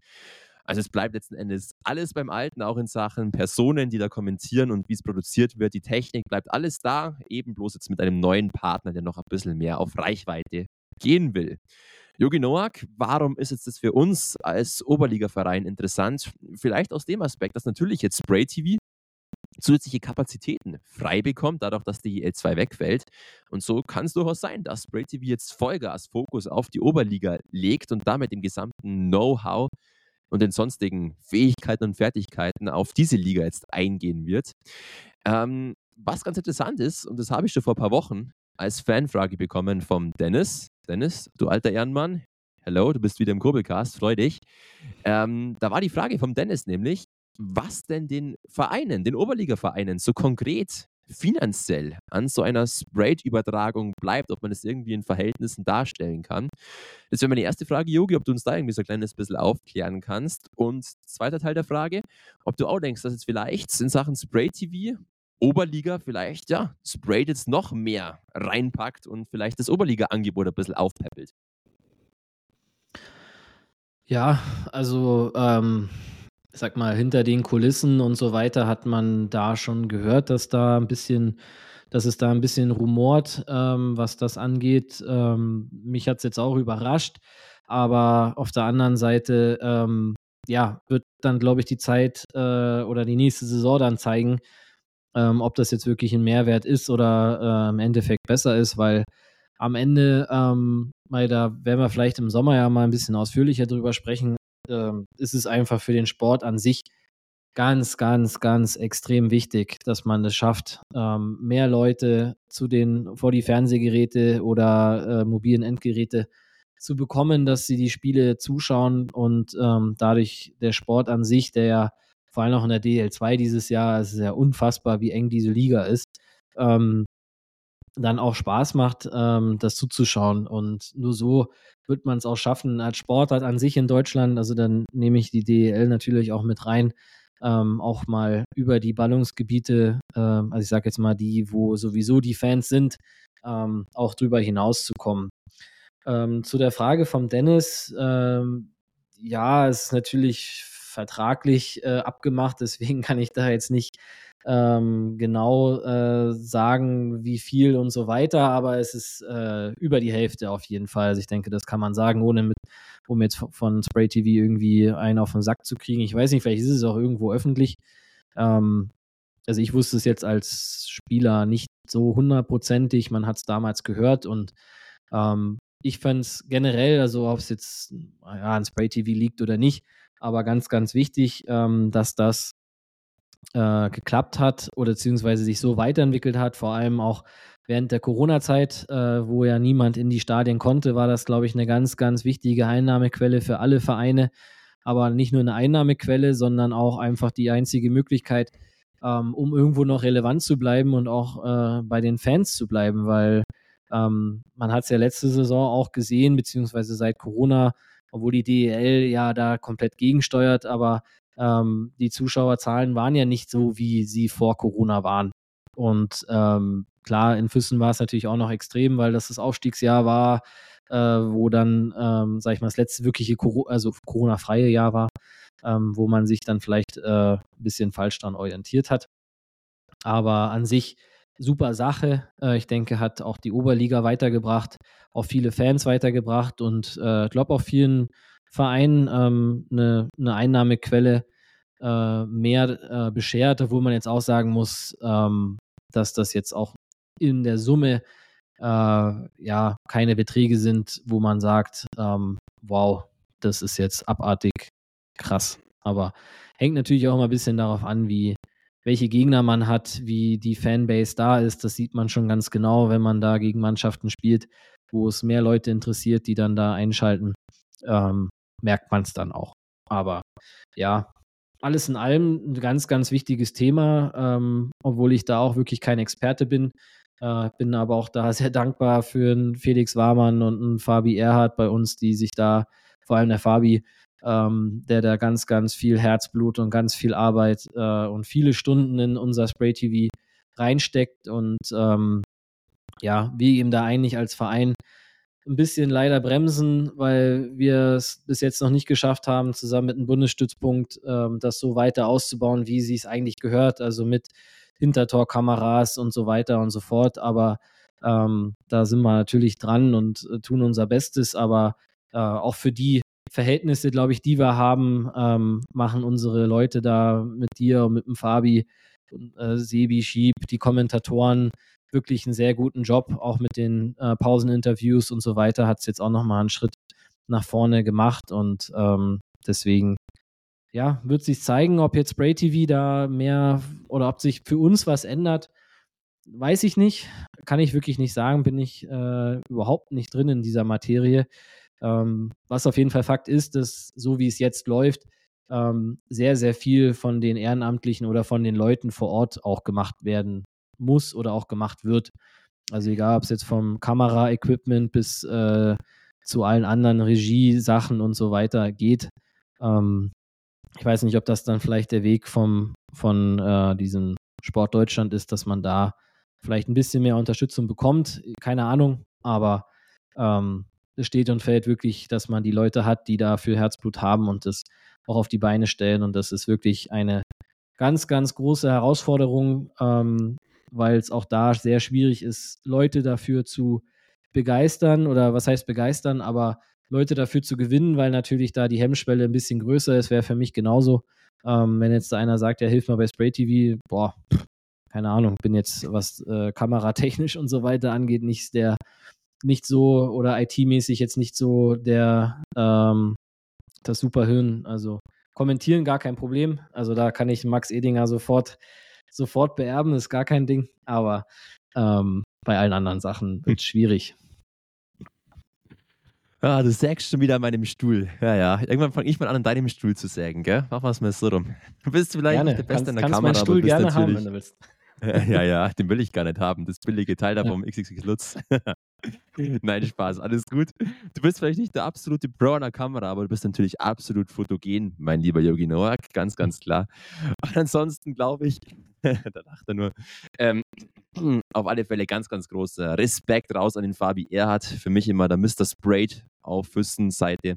Also es bleibt letzten Endes alles beim Alten, auch in Sachen Personen, die da kommentieren und wie es produziert wird. Die Technik bleibt alles da, eben bloß jetzt mit einem neuen Partner, der noch ein bisschen mehr auf Reichweite gehen will. Jogi Noak, warum ist jetzt das für uns als Oberligaverein interessant? Vielleicht aus dem Aspekt, dass natürlich jetzt Spray TV zusätzliche Kapazitäten frei bekommt, dadurch, dass die L2 wegfällt. Und so kann es durchaus sein, dass Spray TV jetzt Vollgas Fokus auf die Oberliga legt und damit im gesamten Know-how und den sonstigen Fähigkeiten und Fertigkeiten auf diese Liga jetzt eingehen wird. Ähm, was ganz interessant ist, und das habe ich schon vor ein paar Wochen als Fanfrage bekommen vom Dennis. Dennis, du alter Ehrenmann, hello, du bist wieder im Kurbelcast, freu dich. Ähm, da war die Frage vom Dennis nämlich, was denn den Vereinen, den Oberliga-Vereinen so konkret finanziell an so einer Sprayed-Übertragung bleibt, ob man das irgendwie in Verhältnissen darstellen kann. Das wäre meine erste Frage, Yogi, ob du uns da irgendwie so ein kleines bisschen aufklären kannst. Und zweiter Teil der Frage, ob du auch denkst, dass es vielleicht in Sachen Spray-TV Oberliga vielleicht, ja, Sprayed jetzt noch mehr reinpackt und vielleicht das Oberliga-Angebot ein bisschen aufpeppelt. Ja, also ähm, sag mal, hinter den Kulissen und so weiter hat man da schon gehört, dass da ein bisschen dass es da ein bisschen rumort, ähm, was das angeht. Ähm, mich hat es jetzt auch überrascht, aber auf der anderen Seite, ähm, ja, wird dann, glaube ich, die Zeit äh, oder die nächste Saison dann zeigen, ähm, ob das jetzt wirklich ein Mehrwert ist oder äh, im Endeffekt besser ist, weil am Ende, ähm, weil da werden wir vielleicht im Sommer ja mal ein bisschen ausführlicher drüber sprechen, ähm, ist es einfach für den Sport an sich ganz, ganz, ganz extrem wichtig, dass man es schafft, ähm, mehr Leute zu den vor die Fernsehgeräte oder äh, mobilen Endgeräte zu bekommen, dass sie die Spiele zuschauen und ähm, dadurch der Sport an sich, der ja vor allem auch in der DL2 dieses Jahr, es ist ja unfassbar, wie eng diese Liga ist, ähm, dann auch Spaß macht, ähm, das zuzuschauen. Und nur so wird man es auch schaffen als Sportart an sich in Deutschland. Also dann nehme ich die DEL natürlich auch mit rein, ähm, auch mal über die Ballungsgebiete, ähm, also ich sage jetzt mal die, wo sowieso die Fans sind, ähm, auch drüber hinauszukommen. Ähm, zu der Frage vom Dennis, ähm, ja, es ist natürlich vertraglich äh, abgemacht, deswegen kann ich da jetzt nicht ähm, genau äh, sagen, wie viel und so weiter, aber es ist äh, über die Hälfte auf jeden Fall. Also ich denke, das kann man sagen, ohne mit, um jetzt von Spray TV irgendwie einen auf den Sack zu kriegen. Ich weiß nicht, vielleicht ist es auch irgendwo öffentlich. Ähm, also ich wusste es jetzt als Spieler nicht so hundertprozentig, man hat es damals gehört und ähm, ich fand es generell, also ob es jetzt ja, an Spray TV liegt oder nicht, aber ganz, ganz wichtig, ähm, dass das äh, geklappt hat oder beziehungsweise sich so weiterentwickelt hat, vor allem auch während der Corona-Zeit, äh, wo ja niemand in die Stadien konnte, war das, glaube ich, eine ganz, ganz wichtige Einnahmequelle für alle Vereine. Aber nicht nur eine Einnahmequelle, sondern auch einfach die einzige Möglichkeit, ähm, um irgendwo noch relevant zu bleiben und auch äh, bei den Fans zu bleiben, weil ähm, man hat es ja letzte Saison auch gesehen, beziehungsweise seit Corona, obwohl die DEL ja da komplett gegensteuert, aber ähm, die Zuschauerzahlen waren ja nicht so, wie sie vor Corona waren. Und ähm, klar, in Füssen war es natürlich auch noch extrem, weil das das Aufstiegsjahr war, äh, wo dann, ähm, sag ich mal, das letzte wirkliche Coro also Corona-freie Jahr war, ähm, wo man sich dann vielleicht äh, ein bisschen falsch dran orientiert hat. Aber an sich super Sache. Äh, ich denke, hat auch die Oberliga weitergebracht, auch viele Fans weitergebracht und äh, glaube auch vielen Vereinen ähm, eine, eine Einnahmequelle äh, mehr beschert, obwohl man jetzt auch sagen muss, ähm, dass das jetzt auch in der Summe ja keine Beträge sind, wo man sagt, ähm, wow, das ist jetzt abartig krass. Aber hängt natürlich auch mal ein bisschen darauf an, wie, welche Gegner man hat, wie die Fanbase da ist. Das sieht man schon ganz genau, wenn man da gegen Mannschaften spielt, wo es mehr Leute interessiert, die dann da einschalten, ähm, merkt man es dann auch. Aber ja, alles in allem ein ganz, ganz wichtiges Thema, ähm, obwohl ich da auch wirklich kein Experte bin. Äh, bin aber auch da sehr dankbar für einen Felix Warmann und einen Fabi Erhardt bei uns, die sich da, vor allem der Fabi, ähm, der da ganz, ganz viel Herzblut und ganz viel Arbeit äh, und viele Stunden in unser Spray TV reinsteckt und ähm, ja, wir ihm da eigentlich als Verein ein bisschen leider bremsen, weil wir es bis jetzt noch nicht geschafft haben, zusammen mit einem Bundesstützpunkt ähm, das so weiter auszubauen, wie sie es eigentlich gehört, also mit Hintertorkameras und so weiter und so fort. Aber ähm, da sind wir natürlich dran und äh, tun unser Bestes, aber äh, auch für die Verhältnisse, glaube ich, die wir haben, ähm, machen unsere Leute da mit dir und mit dem Fabi, äh, Sebi, Schieb, die Kommentatoren wirklich einen sehr guten Job, auch mit den äh, Pauseninterviews und so weiter, hat es jetzt auch nochmal einen Schritt nach vorne gemacht und ähm, deswegen ja, wird sich zeigen, ob jetzt Spray TV da mehr oder ob sich für uns was ändert. Weiß ich nicht, kann ich wirklich nicht sagen, bin ich äh, überhaupt nicht drin in dieser Materie. Ähm, was auf jeden Fall Fakt ist, dass so wie es jetzt läuft, ähm, sehr, sehr viel von den Ehrenamtlichen oder von den Leuten vor Ort auch gemacht werden muss oder auch gemacht wird. Also egal, ob es jetzt vom Kameraequipment bis äh, zu allen anderen Regiesachen und so weiter geht. Ähm, ich weiß nicht, ob das dann vielleicht der Weg vom, von äh, diesem Sport Deutschland ist, dass man da vielleicht ein bisschen mehr Unterstützung bekommt. Keine Ahnung, aber ähm, es steht und fällt wirklich, dass man die Leute hat, die dafür Herzblut haben und das auch auf die Beine stellen. Und das ist wirklich eine ganz, ganz große Herausforderung, ähm, weil es auch da sehr schwierig ist, Leute dafür zu begeistern oder was heißt begeistern, aber Leute dafür zu gewinnen, weil natürlich da die Hemmschwelle ein bisschen größer ist, wäre für mich genauso. Ähm, wenn jetzt einer sagt, ja, hilf mal bei Spray TV, boah, keine Ahnung, bin jetzt, was äh, kameratechnisch und so weiter angeht, nicht der, nicht so oder IT-mäßig jetzt nicht so der, ähm, das Superhirn. Also kommentieren gar kein Problem. Also da kann ich Max Edinger sofort, sofort beerben, ist gar kein Ding. Aber ähm, bei allen anderen Sachen wird es schwierig. Ah, du sägst schon wieder an meinem Stuhl. Ja, ja. Irgendwann fange ich mal an, an deinem Stuhl zu sägen, gell? Machen wir es mal so rum. Du bist vielleicht gerne. nicht der Beste kannst, in der kannst Kamera, meinen Stuhl aber bist gerne natürlich... haben, wenn du willst. ja, ja, den will ich gar nicht haben. Das billige Teil da vom XXX Lutz. Nein, Spaß, alles gut. Du bist vielleicht nicht der absolute Pro an der Kamera, aber du bist natürlich absolut fotogen, mein lieber Yogi Noak, ganz, ganz klar. Und ansonsten glaube ich, da lacht er nur, ähm, auf alle Fälle ganz, ganz großer Respekt raus an den Fabi Erhardt. Für mich immer der Mr. Sprayed auf Füssen-Seite.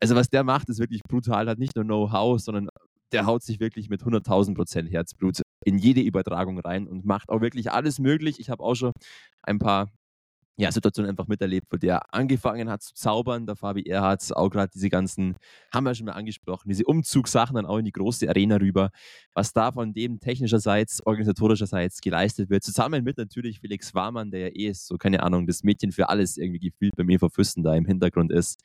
Also was der macht, ist wirklich brutal. Hat nicht nur Know-how, sondern der haut sich wirklich mit 100.000 Prozent Herzblut in jede Übertragung rein und macht auch wirklich alles möglich. Ich habe auch schon ein paar ja, Situationen einfach miterlebt, wo der angefangen hat zu zaubern. Der Fabi Erhardt, auch gerade diese ganzen, haben wir schon mal angesprochen, diese Umzugssachen dann auch in die große Arena rüber. Was da von dem technischerseits, organisatorischerseits geleistet wird, zusammen mit natürlich Felix Warmann, der ja eh ist, so keine Ahnung, das Mädchen für alles irgendwie gefühlt bei mir vor Füssen da im Hintergrund ist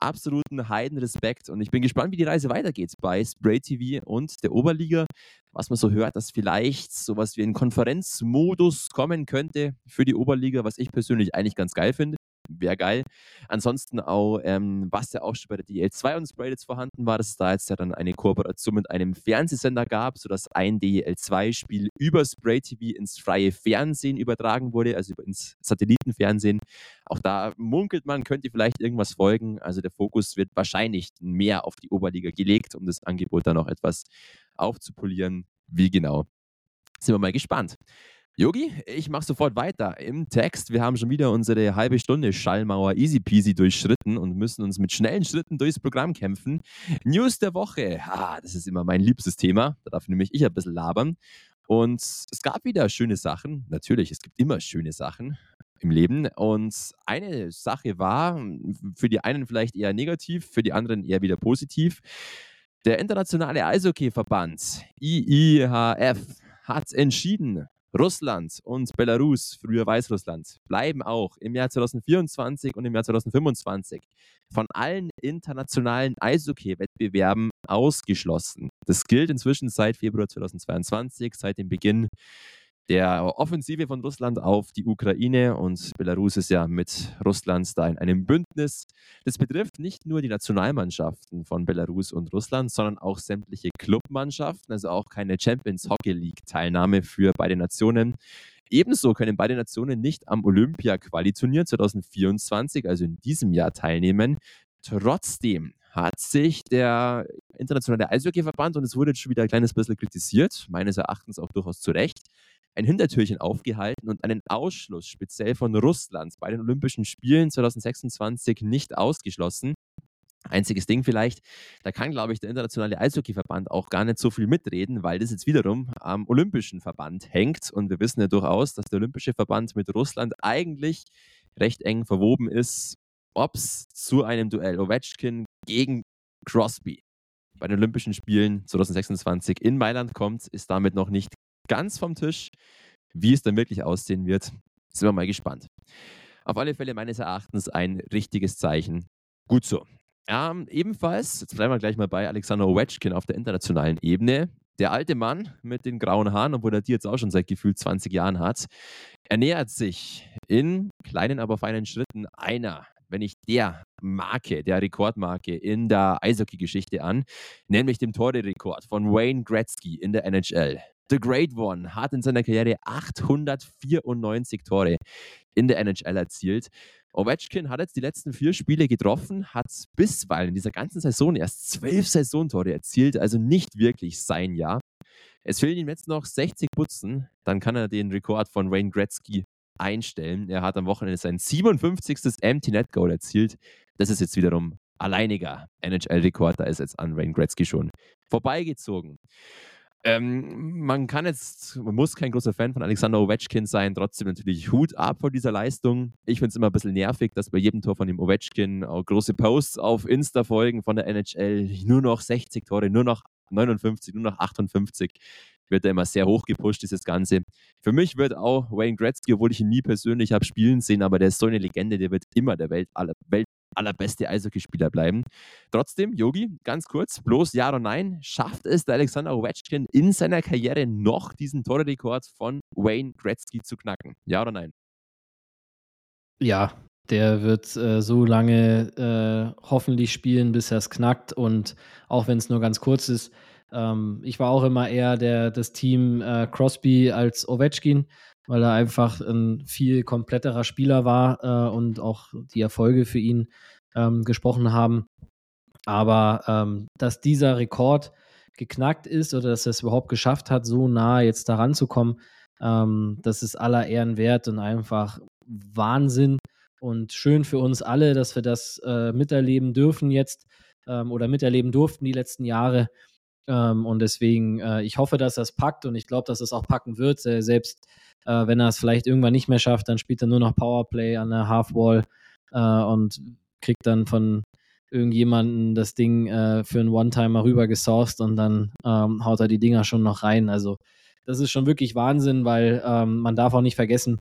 absoluten Heidenrespekt und ich bin gespannt, wie die Reise weitergeht bei Spray TV und der Oberliga. Was man so hört, dass vielleicht sowas wie ein Konferenzmodus kommen könnte für die Oberliga, was ich persönlich eigentlich ganz geil finde wäre geil. Ansonsten auch, ähm, was ja auch schon bei der DL2 und jetzt vorhanden war, dass es da jetzt ja dann eine Kooperation mit einem Fernsehsender gab, sodass ein DL2-Spiel über Spray TV ins freie Fernsehen übertragen wurde, also ins Satellitenfernsehen. Auch da munkelt man, könnte vielleicht irgendwas folgen. Also der Fokus wird wahrscheinlich mehr auf die Oberliga gelegt, um das Angebot dann noch etwas aufzupolieren. Wie genau? Sind wir mal gespannt. Yogi, ich mache sofort weiter im Text. Wir haben schon wieder unsere halbe Stunde Schallmauer easy peasy durchschritten und müssen uns mit schnellen Schritten durchs Programm kämpfen. News der Woche. Ah, das ist immer mein liebstes Thema. Da darf nämlich ich ein bisschen labern. Und es gab wieder schöne Sachen. Natürlich, es gibt immer schöne Sachen im Leben. Und eine Sache war für die einen vielleicht eher negativ, für die anderen eher wieder positiv. Der Internationale Eishockeyverband IIHF hat entschieden, Russland und Belarus, früher Weißrussland, bleiben auch im Jahr 2024 und im Jahr 2025 von allen internationalen Eishockey-Wettbewerben ausgeschlossen. Das gilt inzwischen seit Februar 2022, seit dem Beginn der Offensive von Russland auf die Ukraine und Belarus ist ja mit Russland da in einem Bündnis. Das betrifft nicht nur die Nationalmannschaften von Belarus und Russland, sondern auch sämtliche Clubmannschaften, also auch keine Champions Hockey League Teilnahme für beide Nationen. Ebenso können beide Nationen nicht am Olympia-Quali-Turnier 2024, also in diesem Jahr, teilnehmen. Trotzdem hat sich der internationale Eishockeyverband, und es wurde jetzt schon wieder ein kleines bisschen kritisiert, meines Erachtens auch durchaus zu Recht, ein Hintertürchen aufgehalten und einen Ausschluss speziell von Russland bei den Olympischen Spielen 2026 nicht ausgeschlossen. Einziges Ding vielleicht, da kann, glaube ich, der internationale Eishockeyverband auch gar nicht so viel mitreden, weil das jetzt wiederum am Olympischen Verband hängt. Und wir wissen ja durchaus, dass der Olympische Verband mit Russland eigentlich recht eng verwoben ist, ob es zu einem Duell Ovechkin gegen Crosby bei den Olympischen Spielen 2026 in Mailand kommt, ist damit noch nicht ganz vom Tisch. Wie es dann wirklich aussehen wird, sind wir mal gespannt. Auf alle Fälle meines Erachtens ein richtiges Zeichen. Gut so. Ähm, ebenfalls, jetzt bleiben wir gleich mal bei Alexander Ovechkin auf der internationalen Ebene. Der alte Mann mit den grauen Haaren, obwohl er die jetzt auch schon seit gefühlt 20 Jahren hat, ernährt sich in kleinen, aber feinen Schritten einer, wenn nicht der Marke, der Rekordmarke in der Eishockey-Geschichte an, nämlich dem Tore-Rekord von Wayne Gretzky in der NHL. The Great One hat in seiner Karriere 894 Tore in der NHL erzielt. Ovechkin hat jetzt die letzten vier Spiele getroffen, hat bisweilen in dieser ganzen Saison erst zwölf Saisontore erzielt, also nicht wirklich sein Jahr. Es fehlen ihm jetzt noch 60 Putzen, dann kann er den Rekord von Wayne Gretzky einstellen. Er hat am Wochenende sein 57. Empty Net Goal erzielt. Das ist jetzt wiederum alleiniger NHL-Rekord, da ist jetzt an Wayne Gretzky schon vorbeigezogen. Ähm, man kann jetzt, man muss kein großer Fan von Alexander Ovechkin sein, trotzdem natürlich Hut ab vor dieser Leistung. Ich finde es immer ein bisschen nervig, dass bei jedem Tor von dem Ovechkin auch große Posts auf Insta folgen von der NHL. Nur noch 60 Tore, nur noch 59, nur noch 58 wird da immer sehr hoch gepusht, dieses Ganze. Für mich wird auch Wayne Gretzky, obwohl ich ihn nie persönlich habe spielen sehen, aber der ist so eine Legende, der wird immer der Welt, aller, Welt allerbeste Eishockeyspieler bleiben. Trotzdem, Yogi, ganz kurz, bloß Ja oder Nein, schafft es der Alexander Ovechkin in seiner Karriere noch diesen Tore-Rekord von Wayne Gretzky zu knacken? Ja oder nein? Ja, der wird äh, so lange äh, hoffentlich spielen, bis er es knackt und auch wenn es nur ganz kurz ist. Ähm, ich war auch immer eher der, das Team äh, Crosby als Ovechkin, weil er einfach ein viel kompletterer Spieler war äh, und auch die Erfolge für ihn ähm, gesprochen haben. Aber ähm, dass dieser Rekord geknackt ist oder dass er es überhaupt geschafft hat, so nah jetzt daran zu kommen, ähm, das ist aller Ehren wert und einfach Wahnsinn und schön für uns alle, dass wir das äh, miterleben dürfen jetzt ähm, oder miterleben durften die letzten Jahre. Ähm, und deswegen, äh, ich hoffe, dass es packt und ich glaube, dass es auch packen wird. Selbst äh, wenn er es vielleicht irgendwann nicht mehr schafft, dann spielt er nur noch Powerplay an der Halfwall äh, und kriegt dann von irgendjemanden das Ding äh, für einen One-Timer rüber gesourced und dann ähm, haut er die Dinger schon noch rein. Also das ist schon wirklich Wahnsinn, weil ähm, man darf auch nicht vergessen,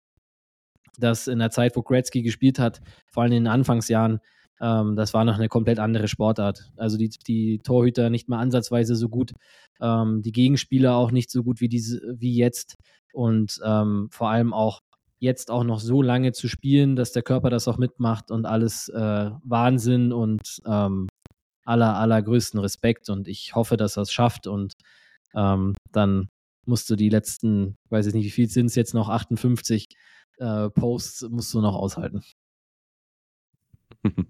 dass in der Zeit, wo Gretzky gespielt hat, vor allem in den Anfangsjahren, ähm, das war noch eine komplett andere Sportart. Also die, die Torhüter nicht mal ansatzweise so gut, ähm, die Gegenspieler auch nicht so gut wie, diese, wie jetzt und ähm, vor allem auch jetzt auch noch so lange zu spielen, dass der Körper das auch mitmacht und alles äh, Wahnsinn und ähm, aller, allergrößten Respekt und ich hoffe, dass er es schafft und ähm, dann musst du die letzten, weiß ich nicht, wie viel sind es jetzt noch, 58 äh, Posts musst du noch aushalten.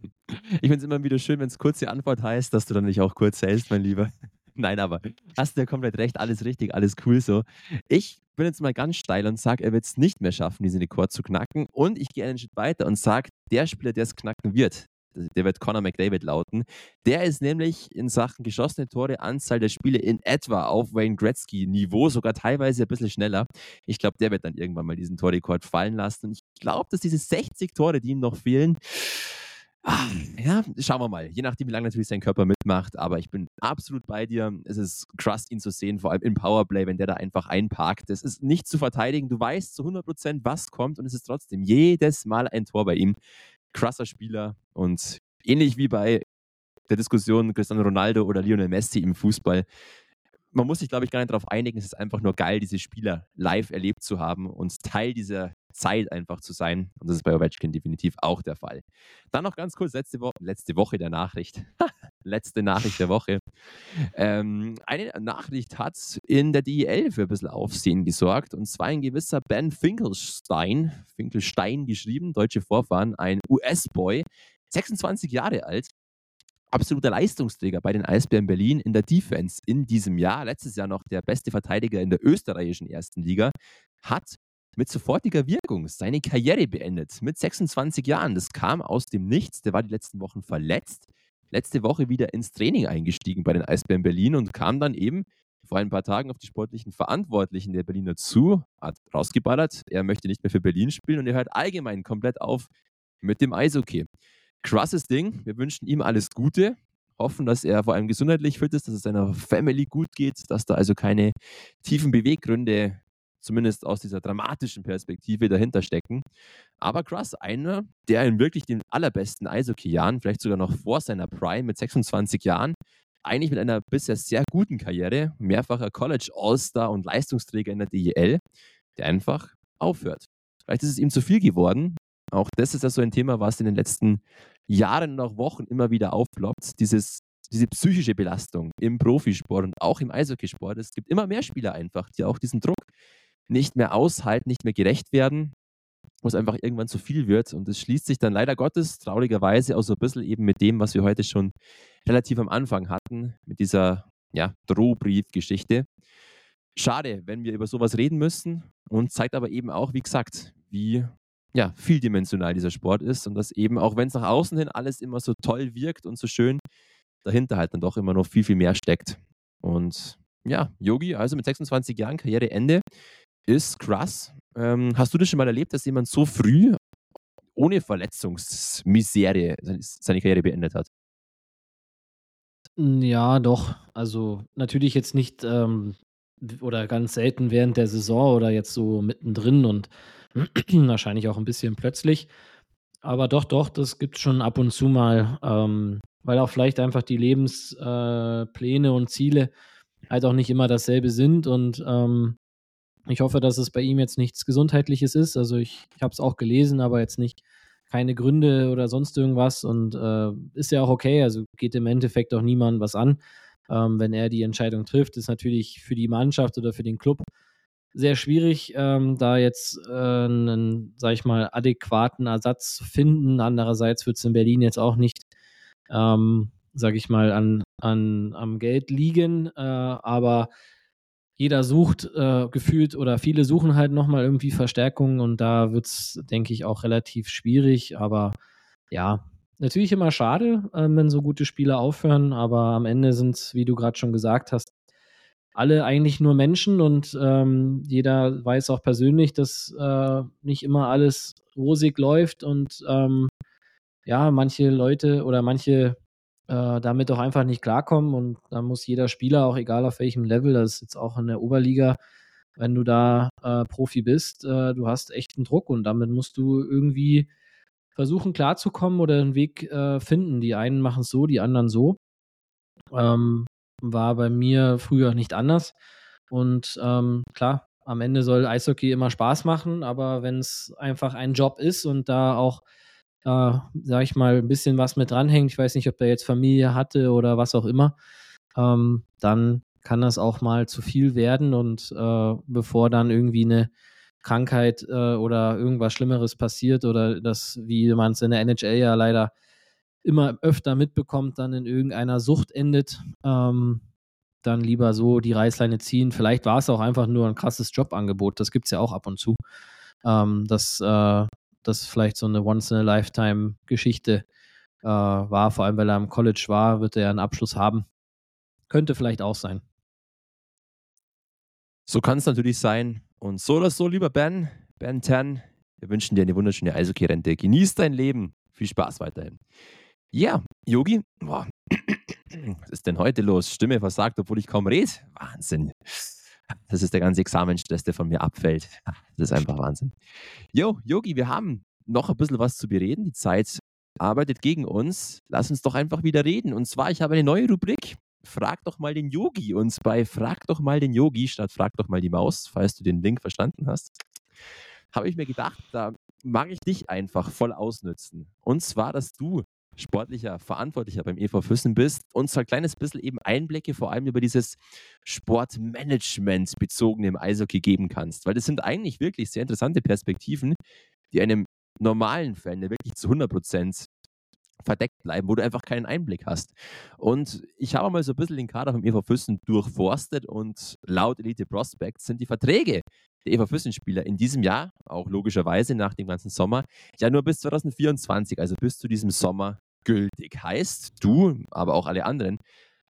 Ich finde es immer wieder schön, wenn es kurze Antwort heißt, dass du dann nicht auch kurz hältst, mein Lieber. Nein, aber hast du ja komplett recht, alles richtig, alles cool so. Ich bin jetzt mal ganz steil und sage, er wird es nicht mehr schaffen, diesen Rekord zu knacken. Und ich gehe einen Schritt weiter und sage, der Spieler, der es knacken wird, der wird Conor McDavid lauten. Der ist nämlich in Sachen geschossene Tore, Anzahl der Spiele in etwa auf Wayne Gretzky-Niveau, sogar teilweise ein bisschen schneller. Ich glaube, der wird dann irgendwann mal diesen Torrekord fallen lassen. Und ich glaube, dass diese 60 Tore, die ihm noch fehlen, Ah, ja, schauen wir mal. Je nachdem, wie lange natürlich sein Körper mitmacht. Aber ich bin absolut bei dir. Es ist krass, ihn zu sehen, vor allem im Powerplay, wenn der da einfach einparkt. Es ist nicht zu verteidigen. Du weißt zu 100 Prozent, was kommt und es ist trotzdem jedes Mal ein Tor bei ihm. Krasser Spieler und ähnlich wie bei der Diskussion Cristiano Ronaldo oder Lionel Messi im Fußball. Man muss sich, glaube ich, gar nicht darauf einigen. Es ist einfach nur geil, diese Spieler live erlebt zu haben und Teil dieser Zeit einfach zu sein. Und das ist bei Ovechkin definitiv auch der Fall. Dann noch ganz kurz, letzte, Wo letzte Woche der Nachricht. letzte Nachricht der Woche. Ähm, eine Nachricht hat in der DEL für ein bisschen Aufsehen gesorgt. Und zwar ein gewisser Ben Finkelstein, Finkelstein geschrieben, deutsche Vorfahren, ein US-Boy, 26 Jahre alt, absoluter Leistungsträger bei den Eisbären Berlin in der Defense in diesem Jahr. Letztes Jahr noch der beste Verteidiger in der österreichischen ersten Liga. Hat mit sofortiger Wirkung seine Karriere beendet. Mit 26 Jahren. Das kam aus dem Nichts. Der war die letzten Wochen verletzt. Letzte Woche wieder ins Training eingestiegen bei den Eisbären Berlin und kam dann eben vor ein paar Tagen auf die sportlichen Verantwortlichen der Berliner zu, hat rausgeballert, er möchte nicht mehr für Berlin spielen und er hört allgemein komplett auf mit dem Eishockey. Krasses Ding. Wir wünschen ihm alles Gute. Hoffen, dass er vor allem gesundheitlich fit ist, dass es seiner Family gut geht, dass da also keine tiefen Beweggründe zumindest aus dieser dramatischen Perspektive dahinter stecken. Aber krass, einer, der in wirklich den allerbesten Eishockey-Jahren, vielleicht sogar noch vor seiner Prime mit 26 Jahren, eigentlich mit einer bisher sehr guten Karriere, mehrfacher College All-Star und Leistungsträger in der DEL, der einfach aufhört. Vielleicht ist es ihm zu viel geworden. Auch das ist ja so ein Thema, was in den letzten Jahren und auch Wochen immer wieder aufploppt. Dieses, diese psychische Belastung im Profisport und auch im Eishockeysport. Es gibt immer mehr Spieler einfach, die auch diesen Druck nicht mehr aushalten, nicht mehr gerecht werden, wo es einfach irgendwann zu viel wird. Und es schließt sich dann leider Gottes traurigerweise auch so ein bisschen eben mit dem, was wir heute schon relativ am Anfang hatten, mit dieser ja, Drohbriefgeschichte. Schade, wenn wir über sowas reden müssen und zeigt aber eben auch, wie gesagt, wie ja, vieldimensional dieser Sport ist und dass eben, auch wenn es nach außen hin alles immer so toll wirkt und so schön, dahinter halt dann doch immer noch viel, viel mehr steckt. Und ja, Yogi, also mit 26 Jahren Karriereende, ist krass. Ähm, hast du das schon mal erlebt, dass jemand so früh ohne Verletzungsmisere seine Karriere beendet hat? Ja, doch. Also, natürlich jetzt nicht, ähm, oder ganz selten während der Saison oder jetzt so mittendrin und wahrscheinlich auch ein bisschen plötzlich. Aber doch, doch, das gibt's schon ab und zu mal, ähm, weil auch vielleicht einfach die Lebenspläne äh, und Ziele halt auch nicht immer dasselbe sind und, ähm, ich hoffe, dass es bei ihm jetzt nichts Gesundheitliches ist. Also, ich ich habe es auch gelesen, aber jetzt nicht keine Gründe oder sonst irgendwas und, äh, ist ja auch okay. Also, geht im Endeffekt auch niemandem was an, ähm, wenn er die Entscheidung trifft. Ist natürlich für die Mannschaft oder für den Club sehr schwierig, ähm, da jetzt, äh, 'nen, sage ich mal, adäquaten Ersatz zu finden. Andererseits wird es in Berlin jetzt auch nicht, ähm, sage ich mal, an an am Geld liegen, äh, aber jeder sucht äh, gefühlt oder viele suchen halt nochmal irgendwie Verstärkung und da wird es, denke ich, auch relativ schwierig. Aber ja, natürlich immer schade, äh, wenn so gute Spieler aufhören, aber am Ende sind es, wie du gerade schon gesagt hast, alle eigentlich nur Menschen und ähm, jeder weiß auch persönlich, dass äh, nicht immer alles rosig läuft und ähm, ja, manche Leute oder manche äh, damit auch einfach nicht klarkommen. Und da muss jeder Spieler, auch egal auf welchem Level, das ist jetzt auch in der Oberliga, wenn du da äh, Profi bist, äh, du hast echt einen Druck und damit musst du irgendwie versuchen klarzukommen oder einen Weg äh, finden. Die einen machen es so, die anderen so. Ähm, war bei mir früher nicht anders. Und ähm, klar, am Ende soll Eishockey immer Spaß machen, aber wenn es einfach ein Job ist und da auch äh, sag ich mal, ein bisschen was mit dranhängt, ich weiß nicht, ob er jetzt Familie hatte oder was auch immer, ähm, dann kann das auch mal zu viel werden und äh, bevor dann irgendwie eine Krankheit äh, oder irgendwas Schlimmeres passiert oder das, wie man es in der NHL ja leider immer öfter mitbekommt, dann in irgendeiner Sucht endet, ähm, dann lieber so die Reißleine ziehen. Vielleicht war es auch einfach nur ein krasses Jobangebot, das gibt es ja auch ab und zu. Ähm, dass äh, das vielleicht so eine Once-in-a-Lifetime-Geschichte äh, war. Vor allem, weil er am College war, wird er einen Abschluss haben. Könnte vielleicht auch sein. So kann es natürlich sein. Und so oder so, lieber Ben, Ben 10, wir wünschen dir eine wunderschöne Eishockey-Rente. Genieß dein Leben. Viel Spaß weiterhin. Ja, Yogi, was ist denn heute los? Stimme versagt, obwohl ich kaum rede. Wahnsinn. Das ist der ganze Examenstress, der von mir abfällt. Das ist einfach Wahnsinn. Jo, Yogi, wir haben noch ein bisschen was zu bereden. Die Zeit arbeitet gegen uns. Lass uns doch einfach wieder reden. Und zwar, ich habe eine neue Rubrik. Frag doch mal den Yogi. Und bei Frag doch mal den Yogi statt Frag doch mal die Maus, falls du den Link verstanden hast, habe ich mir gedacht, da mag ich dich einfach voll ausnützen. Und zwar, dass du sportlicher Verantwortlicher beim EV Füssen bist, uns ein kleines bisschen eben Einblicke vor allem über dieses Sportmanagement bezogene im Eishockey geben kannst. Weil das sind eigentlich wirklich sehr interessante Perspektiven, die einem normalen Fan, der wirklich zu 100 Prozent verdeckt bleiben, wo du einfach keinen Einblick hast. Und ich habe mal so ein bisschen den Kader vom EV Füssen durchforstet und laut Elite Prospects sind die Verträge der EV Füssen-Spieler in diesem Jahr, auch logischerweise nach dem ganzen Sommer, ja nur bis 2024, also bis zu diesem Sommer gültig. Heißt, du, aber auch alle anderen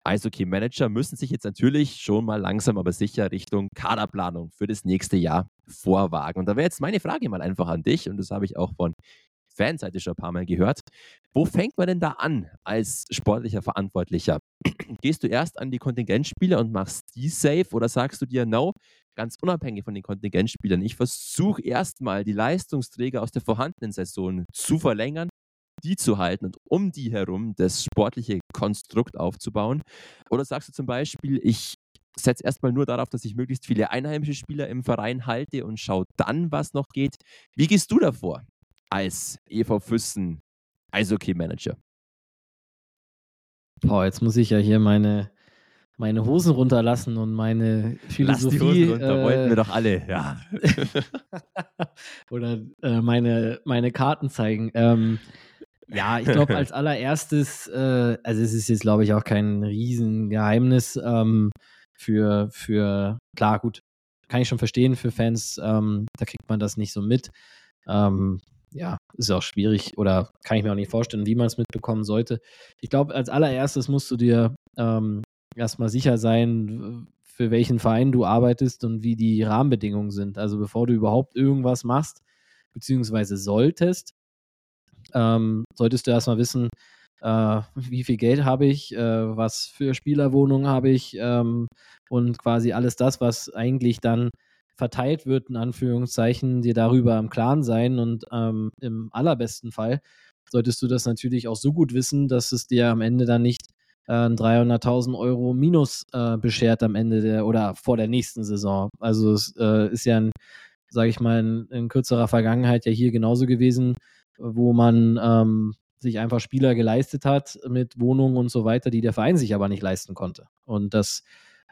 Eishockey-Manager müssen sich jetzt natürlich schon mal langsam, aber sicher Richtung Kaderplanung für das nächste Jahr vorwagen. Und da wäre jetzt meine Frage mal einfach an dich, und das habe ich auch von Fanseite schon ein paar Mal gehört. Wo fängt man denn da an als sportlicher Verantwortlicher? Gehst du erst an die Kontingentspieler und machst die safe oder sagst du dir, no, ganz unabhängig von den Kontingentspielern, ich versuche erstmal die Leistungsträger aus der vorhandenen Saison zu verlängern die zu halten und um die herum das sportliche Konstrukt aufzubauen? Oder sagst du zum Beispiel, ich setze erstmal nur darauf, dass ich möglichst viele einheimische Spieler im Verein halte und schaue dann, was noch geht? Wie gehst du davor als EV Füssen Eishockey-Manager? Boah, jetzt muss ich ja hier meine, meine Hosen runterlassen und meine Philosophie. Lass die Hosen runter, äh, wollten wir doch alle, ja. oder äh, meine, meine Karten zeigen. Ähm, ja, ich glaube, als allererstes, äh, also es ist jetzt, glaube ich, auch kein Riesengeheimnis ähm, für, für, klar, gut, kann ich schon verstehen für Fans, ähm, da kriegt man das nicht so mit. Ähm, ja, ist auch schwierig oder kann ich mir auch nicht vorstellen, wie man es mitbekommen sollte. Ich glaube, als allererstes musst du dir ähm, erstmal sicher sein, für welchen Verein du arbeitest und wie die Rahmenbedingungen sind. Also bevor du überhaupt irgendwas machst, beziehungsweise solltest, ähm, solltest du erstmal wissen, äh, wie viel Geld habe ich, äh, was für Spielerwohnungen habe ich ähm, und quasi alles das, was eigentlich dann verteilt wird, in Anführungszeichen, dir darüber im Klaren sein und ähm, im allerbesten Fall solltest du das natürlich auch so gut wissen, dass es dir am Ende dann nicht äh, 300.000 Euro Minus äh, beschert am Ende der oder vor der nächsten Saison. Also es äh, ist ja, sage ich mal, in, in, kürzerer Vergangenheit ja hier genauso gewesen, wo man ähm, sich einfach Spieler geleistet hat mit Wohnungen und so weiter, die der Verein sich aber nicht leisten konnte. Und das,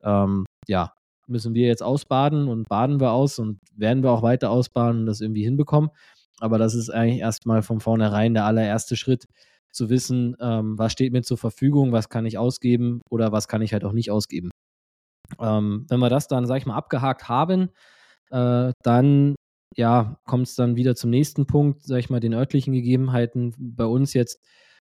ähm, ja, müssen wir jetzt ausbaden und baden wir aus und werden wir auch weiter ausbaden und das irgendwie hinbekommen. Aber das ist eigentlich erstmal von vornherein der allererste Schritt, zu wissen, ähm, was steht mir zur Verfügung, was kann ich ausgeben oder was kann ich halt auch nicht ausgeben. Ähm, wenn wir das dann, sag ich mal, abgehakt haben, äh, dann ja, kommt es dann wieder zum nächsten Punkt, sag ich mal, den örtlichen Gegebenheiten. Bei uns jetzt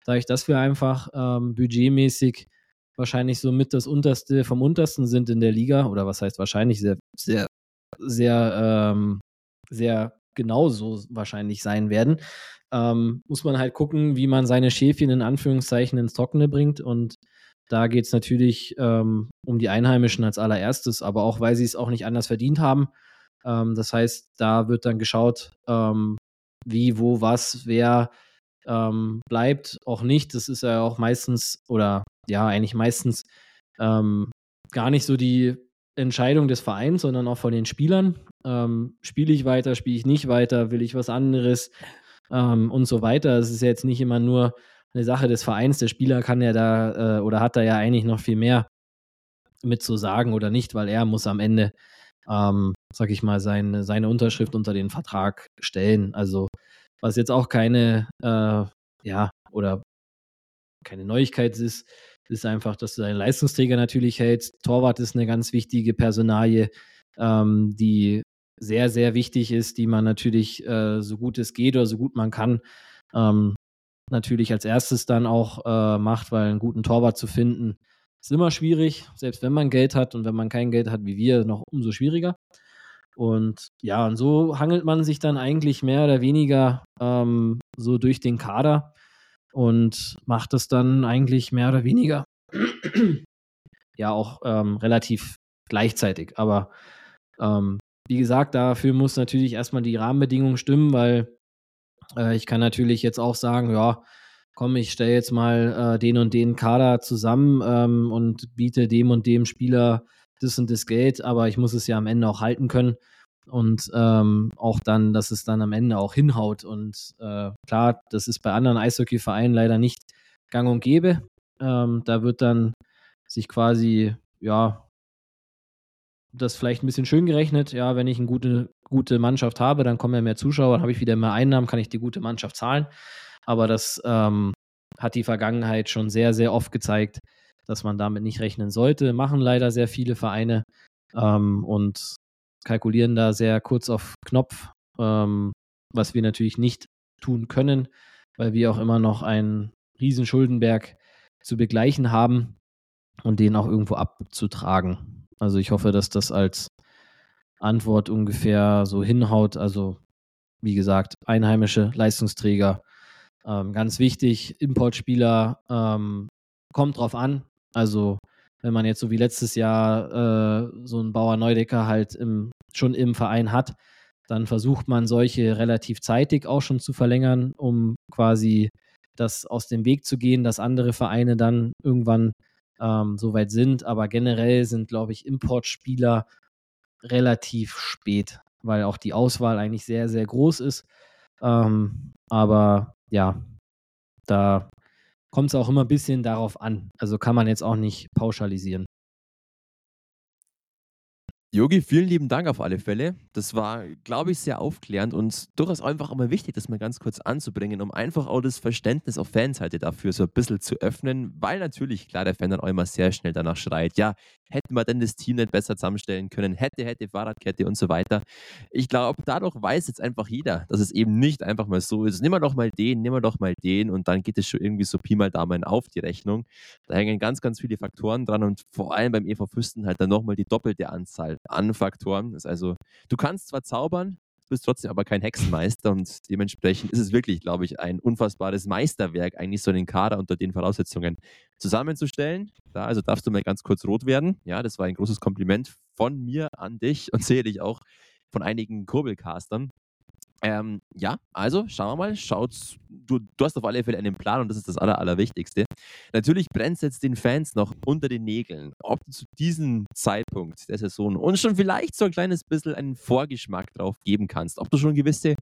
sage ich, dass wir einfach ähm, budgetmäßig wahrscheinlich so mit das unterste vom untersten sind in der Liga oder was heißt wahrscheinlich sehr, sehr, sehr, ähm, sehr genauso wahrscheinlich sein werden. Ähm, muss man halt gucken, wie man seine Schäfchen in Anführungszeichen ins Trockene bringt und da geht es natürlich ähm, um die Einheimischen als allererstes, aber auch, weil sie es auch nicht anders verdient haben. Ähm, das heißt, da wird dann geschaut, ähm, wie, wo, was, wer ähm, bleibt, auch nicht. Das ist ja auch meistens oder ja, eigentlich meistens ähm, gar nicht so die Entscheidung des Vereins, sondern auch von den Spielern. Ähm, spiele ich weiter, spiele ich nicht weiter, will ich was anderes ähm, und so weiter. Es ist ja jetzt nicht immer nur eine Sache des Vereins. Der Spieler kann ja da äh, oder hat da ja eigentlich noch viel mehr mit zu sagen oder nicht, weil er muss am Ende, ähm, sag ich mal, seine, seine Unterschrift unter den Vertrag stellen. Also was jetzt auch keine, äh, ja, oder keine Neuigkeit ist, ist einfach, dass du deinen Leistungsträger natürlich hältst. Torwart ist eine ganz wichtige Personalie, ähm, die sehr, sehr wichtig ist, die man natürlich äh, so gut es geht oder so gut man kann, ähm, natürlich als erstes dann auch äh, macht, weil einen guten Torwart zu finden, ist immer schwierig, selbst wenn man Geld hat und wenn man kein Geld hat wie wir, noch umso schwieriger. Und ja, und so hangelt man sich dann eigentlich mehr oder weniger ähm, so durch den Kader und macht es dann eigentlich mehr oder weniger ja auch ähm, relativ gleichzeitig. Aber ähm, wie gesagt, dafür muss natürlich erstmal die Rahmenbedingungen stimmen, weil äh, ich kann natürlich jetzt auch sagen, ja, komm, ich stelle jetzt mal äh, den und den Kader zusammen ähm, und biete dem und dem Spieler das und das Geld, aber ich muss es ja am Ende auch halten können und ähm, auch dann, dass es dann am Ende auch hinhaut. Und äh, klar, das ist bei anderen Eishockey-Vereinen leider nicht gang und gäbe. Ähm, da wird dann sich quasi, ja, das vielleicht ein bisschen schön gerechnet. Ja, wenn ich eine gute, gute Mannschaft habe, dann kommen ja mehr Zuschauer, dann habe ich wieder mehr Einnahmen, kann ich die gute Mannschaft zahlen. Aber das ähm, hat die Vergangenheit schon sehr, sehr oft gezeigt, dass man damit nicht rechnen sollte. Machen leider sehr viele Vereine. Ähm, und kalkulieren da sehr kurz auf Knopf, ähm, was wir natürlich nicht tun können, weil wir auch immer noch einen riesen Schuldenberg zu begleichen haben und den auch irgendwo abzutragen. Also ich hoffe, dass das als Antwort ungefähr so hinhaut. Also wie gesagt, einheimische Leistungsträger, ähm, ganz wichtig, Importspieler, ähm, kommt drauf an. Also wenn man jetzt so wie letztes Jahr äh, so einen Bauer Neudecker halt im, schon im Verein hat, dann versucht man solche relativ zeitig auch schon zu verlängern, um quasi das aus dem Weg zu gehen, dass andere Vereine dann irgendwann ähm, soweit sind. Aber generell sind, glaube ich, Importspieler relativ spät, weil auch die Auswahl eigentlich sehr, sehr groß ist. Ähm, aber ja, da kommt es auch immer ein bisschen darauf an. Also kann man jetzt auch nicht pauschalisieren. Yogi, vielen lieben Dank auf alle Fälle. Das war, glaube ich, sehr aufklärend und durchaus einfach immer wichtig, das mal ganz kurz anzubringen, um einfach auch das Verständnis auf Fanseite dafür so ein bisschen zu öffnen, weil natürlich, klar, der Fan dann auch immer sehr schnell danach schreit, ja, hätten wir denn das Team nicht besser zusammenstellen können, hätte, hätte, Fahrradkette und so weiter. Ich glaube, dadurch weiß jetzt einfach jeder, dass es eben nicht einfach mal so ist. Nimm mal doch mal den, nimm mal doch mal den und dann geht es schon irgendwie so Pi mal Daumen auf die Rechnung. Da hängen ganz, ganz viele Faktoren dran und vor allem beim EV Füsten halt dann nochmal die doppelte Anzahl an Faktoren. Ist also, du kannst zwar zaubern, bist trotzdem aber kein Hexenmeister und dementsprechend ist es wirklich, glaube ich, ein unfassbares Meisterwerk, eigentlich so einen Kader unter den Voraussetzungen zusammenzustellen. Da also darfst du mal ganz kurz rot werden. Ja, das war ein großes Kompliment von mir an dich und sicherlich auch von einigen Kurbelcastern. Ähm, ja, also schauen wir mal. Schaut, du, du hast auf alle Fälle einen Plan und das ist das Aller, Allerwichtigste. Natürlich brennt es jetzt den Fans noch unter den Nägeln, ob du zu diesem Zeitpunkt der Saison und schon vielleicht so ein kleines bisschen einen Vorgeschmack drauf geben kannst, ob du schon gewisse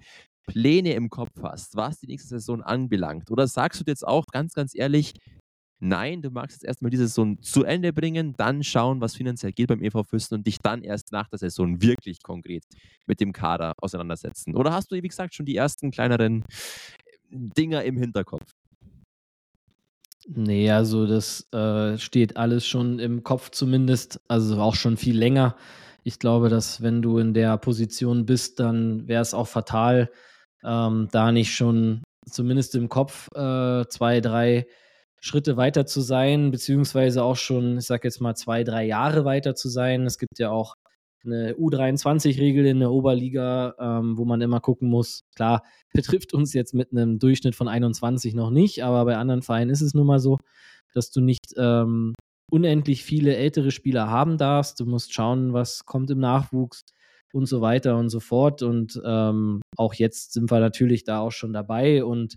Pläne im Kopf hast, was die nächste Saison anbelangt. Oder sagst du jetzt auch ganz, ganz ehrlich, Nein, du magst jetzt erstmal die Saison zu Ende bringen, dann schauen, was finanziell geht beim EV Fürsten und dich dann erst nach der Saison wirklich konkret mit dem Kader auseinandersetzen. Oder hast du, wie gesagt, schon die ersten kleineren Dinger im Hinterkopf? Nee, also das äh, steht alles schon im Kopf zumindest, also auch schon viel länger. Ich glaube, dass wenn du in der Position bist, dann wäre es auch fatal, ähm, da nicht schon zumindest im Kopf äh, zwei, drei Schritte weiter zu sein, beziehungsweise auch schon, ich sag jetzt mal, zwei, drei Jahre weiter zu sein. Es gibt ja auch eine U23-Regel in der Oberliga, ähm, wo man immer gucken muss. Klar, betrifft uns jetzt mit einem Durchschnitt von 21 noch nicht, aber bei anderen Vereinen ist es nun mal so, dass du nicht ähm, unendlich viele ältere Spieler haben darfst. Du musst schauen, was kommt im Nachwuchs und so weiter und so fort. Und ähm, auch jetzt sind wir natürlich da auch schon dabei und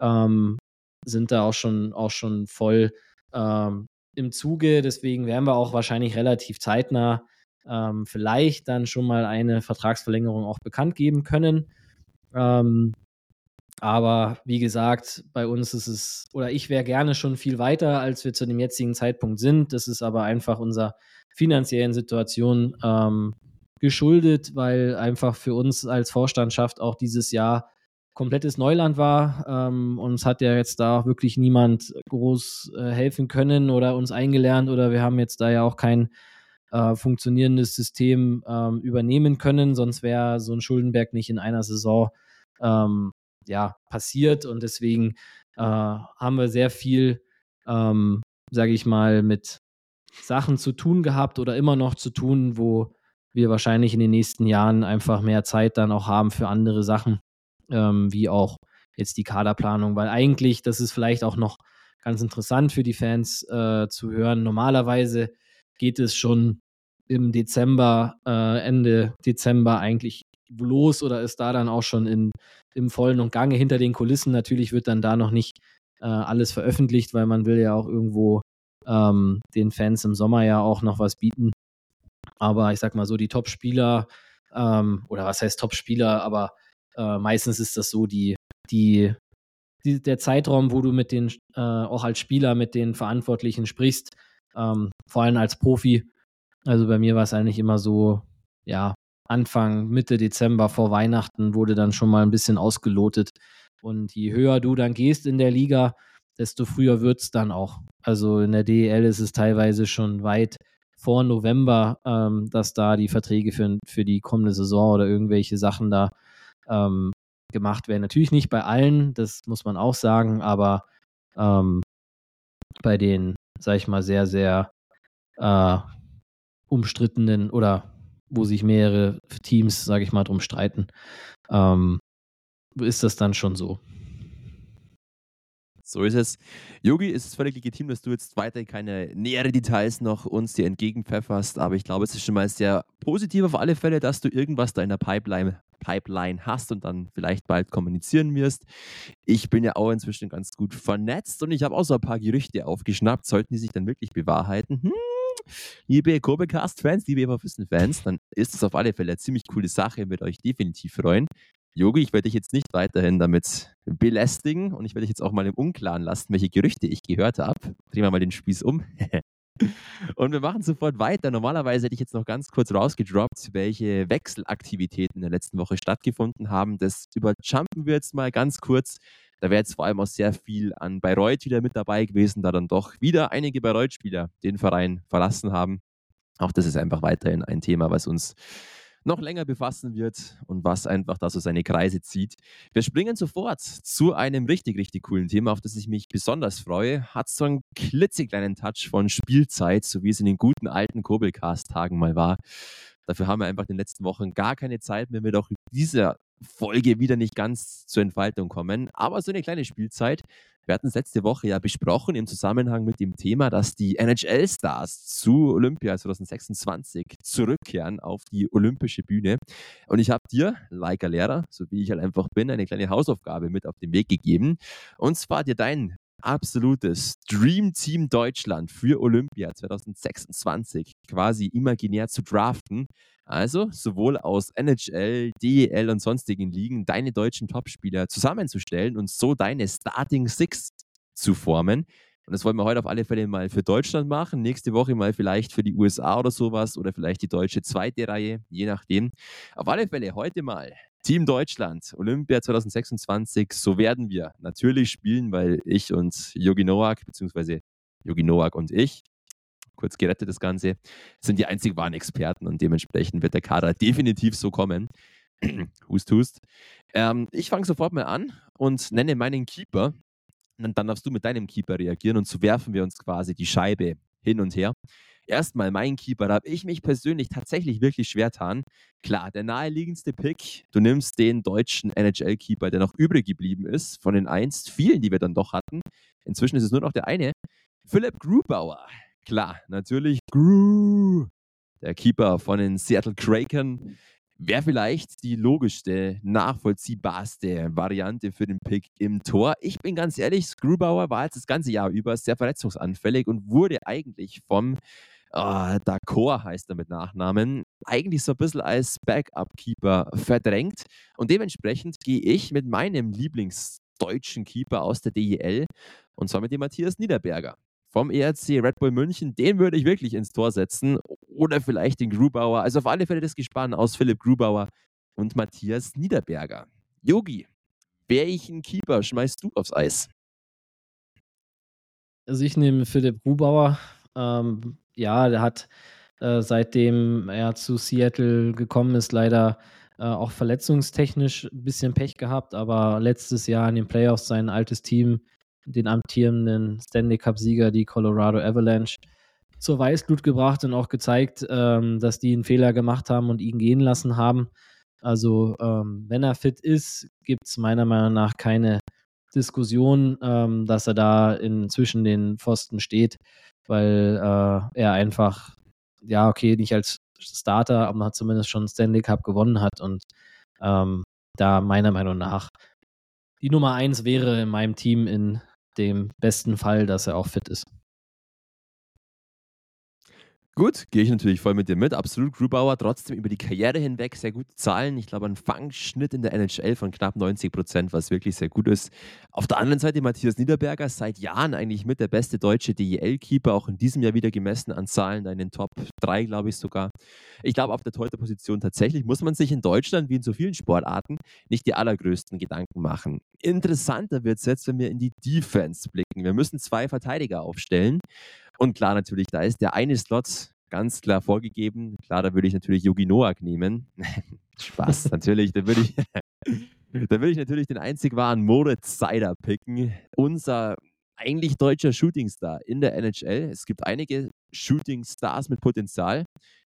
ähm, sind da auch schon, auch schon voll ähm, im Zuge. Deswegen werden wir auch wahrscheinlich relativ zeitnah ähm, vielleicht dann schon mal eine Vertragsverlängerung auch bekannt geben können. Ähm, aber wie gesagt, bei uns ist es, oder ich wäre gerne schon viel weiter, als wir zu dem jetzigen Zeitpunkt sind. Das ist aber einfach unserer finanziellen Situation ähm, geschuldet, weil einfach für uns als Vorstandschaft auch dieses Jahr komplettes Neuland war. Ähm, uns hat ja jetzt da wirklich niemand groß äh, helfen können oder uns eingelernt oder wir haben jetzt da ja auch kein äh, funktionierendes System ähm, übernehmen können. Sonst wäre so ein Schuldenberg nicht in einer Saison ähm, ja, passiert und deswegen äh, haben wir sehr viel, ähm, sage ich mal, mit Sachen zu tun gehabt oder immer noch zu tun, wo wir wahrscheinlich in den nächsten Jahren einfach mehr Zeit dann auch haben für andere Sachen ähm, wie auch jetzt die Kaderplanung, weil eigentlich, das ist vielleicht auch noch ganz interessant für die Fans äh, zu hören, normalerweise geht es schon im Dezember, äh, Ende Dezember eigentlich los oder ist da dann auch schon in, im vollen und Gange hinter den Kulissen. Natürlich wird dann da noch nicht äh, alles veröffentlicht, weil man will ja auch irgendwo ähm, den Fans im Sommer ja auch noch was bieten. Aber ich sag mal so, die Top-Spieler, ähm, oder was heißt Top-Spieler, aber äh, meistens ist das so die, die, die, der Zeitraum, wo du mit den, äh, auch als Spieler mit den Verantwortlichen sprichst, ähm, vor allem als Profi. Also bei mir war es eigentlich immer so, ja, Anfang, Mitte Dezember vor Weihnachten wurde dann schon mal ein bisschen ausgelotet. Und je höher du dann gehst in der Liga, desto früher wird es dann auch. Also in der DEL ist es teilweise schon weit vor November, ähm, dass da die Verträge für, für die kommende Saison oder irgendwelche Sachen da ähm, gemacht werden. Natürlich nicht bei allen, das muss man auch sagen, aber ähm, bei den, sag ich mal, sehr, sehr äh, umstrittenen oder wo sich mehrere Teams, sage ich mal, drum streiten, ähm, ist das dann schon so. So ist es. Yogi, ist es völlig legitim, dass du jetzt weiter keine nähere Details noch uns dir entgegenpfefferst, aber ich glaube, es ist schon mal sehr positiv auf alle Fälle, dass du irgendwas da in der Pipeline, Pipeline hast und dann vielleicht bald kommunizieren wirst. Ich bin ja auch inzwischen ganz gut vernetzt und ich habe auch so ein paar Gerüchte aufgeschnappt. Sollten die sich dann wirklich bewahrheiten? Hm, liebe Kobecast-Fans, liebe Everfüssen-Fans, dann ist es auf alle Fälle eine ziemlich coole Sache, wird euch definitiv freuen. Yogi, ich werde dich jetzt nicht weiterhin damit belästigen und ich werde dich jetzt auch mal im Unklaren lassen, welche Gerüchte ich gehört habe. Drehen wir mal den Spieß um. Und wir machen sofort weiter. Normalerweise hätte ich jetzt noch ganz kurz rausgedroppt, welche Wechselaktivitäten in der letzten Woche stattgefunden haben. Das überjumpen wir jetzt mal ganz kurz. Da wäre jetzt vor allem auch sehr viel an Bayreuth wieder mit dabei gewesen, da dann doch wieder einige Bayreuth-Spieler den Verein verlassen haben. Auch das ist einfach weiterhin ein Thema, was uns noch länger befassen wird und was einfach da so seine Kreise zieht. Wir springen sofort zu einem richtig, richtig coolen Thema, auf das ich mich besonders freue. Hat so einen klitzekleinen Touch von Spielzeit, so wie es in den guten alten Kobelcast-Tagen mal war. Dafür haben wir einfach in den letzten Wochen gar keine Zeit mehr, wird auch dieser Folge wieder nicht ganz zur Entfaltung kommen. Aber so eine kleine Spielzeit wir hatten es letzte Woche ja besprochen im Zusammenhang mit dem Thema, dass die NHL-Stars zu Olympia 2026 zurückkehren auf die olympische Bühne. Und ich habe dir, Leica Lehrer, so wie ich halt einfach bin, eine kleine Hausaufgabe mit auf den Weg gegeben. Und zwar dir dein absolutes Dream Team Deutschland für Olympia 2026 quasi imaginär zu draften. Also sowohl aus NHL, DEL und sonstigen Ligen deine deutschen Topspieler zusammenzustellen und so deine Starting Six zu formen. Und das wollen wir heute auf alle Fälle mal für Deutschland machen. Nächste Woche mal vielleicht für die USA oder sowas oder vielleicht die deutsche zweite Reihe, je nachdem. Auf alle Fälle heute mal Team Deutschland, Olympia 2026. So werden wir natürlich spielen, weil ich und Yogi Noak, beziehungsweise Yogi Noak und ich, kurz gerettet das Ganze, sind die einzig wahren Experten und dementsprechend wird der Kader definitiv so kommen. hust, hust. Ähm, ich fange sofort mal an und nenne meinen Keeper. Und dann darfst du mit deinem Keeper reagieren und so werfen wir uns quasi die Scheibe hin und her. Erstmal mein Keeper, da habe ich mich persönlich tatsächlich wirklich schwer getan. Klar, der naheliegendste Pick, du nimmst den deutschen NHL-Keeper, der noch übrig geblieben ist, von den einst vielen, die wir dann doch hatten. Inzwischen ist es nur noch der eine. Philipp Grubauer. Klar, natürlich Gru, der Keeper von den Seattle Kraken. Wäre vielleicht die logischste, nachvollziehbarste Variante für den Pick im Tor. Ich bin ganz ehrlich, Screwbauer war jetzt das ganze Jahr über sehr verletzungsanfällig und wurde eigentlich vom uh, Dakor heißt er mit Nachnamen, eigentlich so ein bisschen als Backup-Keeper verdrängt. Und dementsprechend gehe ich mit meinem Lieblingsdeutschen Keeper aus der DEL und zwar mit dem Matthias Niederberger vom ERC Red Bull München, den würde ich wirklich ins Tor setzen. Oder vielleicht den Grubauer. Also auf alle Fälle das Gespann aus Philipp Grubauer und Matthias Niederberger. Yogi, welchen Keeper schmeißt du aufs Eis? Also ich nehme Philipp Grubauer. Ähm, ja, der hat äh, seitdem er zu Seattle gekommen ist, leider äh, auch verletzungstechnisch ein bisschen Pech gehabt, aber letztes Jahr in den Playoffs sein altes Team den amtierenden Stanley Cup-Sieger, die Colorado Avalanche, zur Weißglut gebracht und auch gezeigt, ähm, dass die einen Fehler gemacht haben und ihn gehen lassen haben. Also, ähm, wenn er fit ist, gibt es meiner Meinung nach keine Diskussion, ähm, dass er da inzwischen den Pfosten steht, weil äh, er einfach, ja, okay, nicht als Starter, aber zumindest schon Stanley Cup gewonnen hat und ähm, da meiner Meinung nach die Nummer eins wäre in meinem Team in dem besten Fall, dass er auch fit ist. Gut, gehe ich natürlich voll mit dir mit. Absolut. Grubauer trotzdem über die Karriere hinweg sehr gute Zahlen. Ich glaube, ein Fangschnitt in der NHL von knapp 90 Prozent, was wirklich sehr gut ist. Auf der anderen Seite Matthias Niederberger, seit Jahren eigentlich mit der beste deutsche DEL-Keeper, auch in diesem Jahr wieder gemessen an Zahlen, in den Top 3, glaube ich sogar. Ich glaube, auf der Torhüter-Position tatsächlich muss man sich in Deutschland, wie in so vielen Sportarten, nicht die allergrößten Gedanken machen. Interessanter wird es jetzt, wenn wir in die Defense blicken. Wir müssen zwei Verteidiger aufstellen. Und klar, natürlich, da ist der eine Slot ganz klar vorgegeben. Klar, da würde ich natürlich Yogi Noak nehmen. Spaß, natürlich. Da würde ich, da ich natürlich den einzig wahren Moritz Seider picken. Unser eigentlich deutscher Shootingstar in der NHL. Es gibt einige Shootingstars mit Potenzial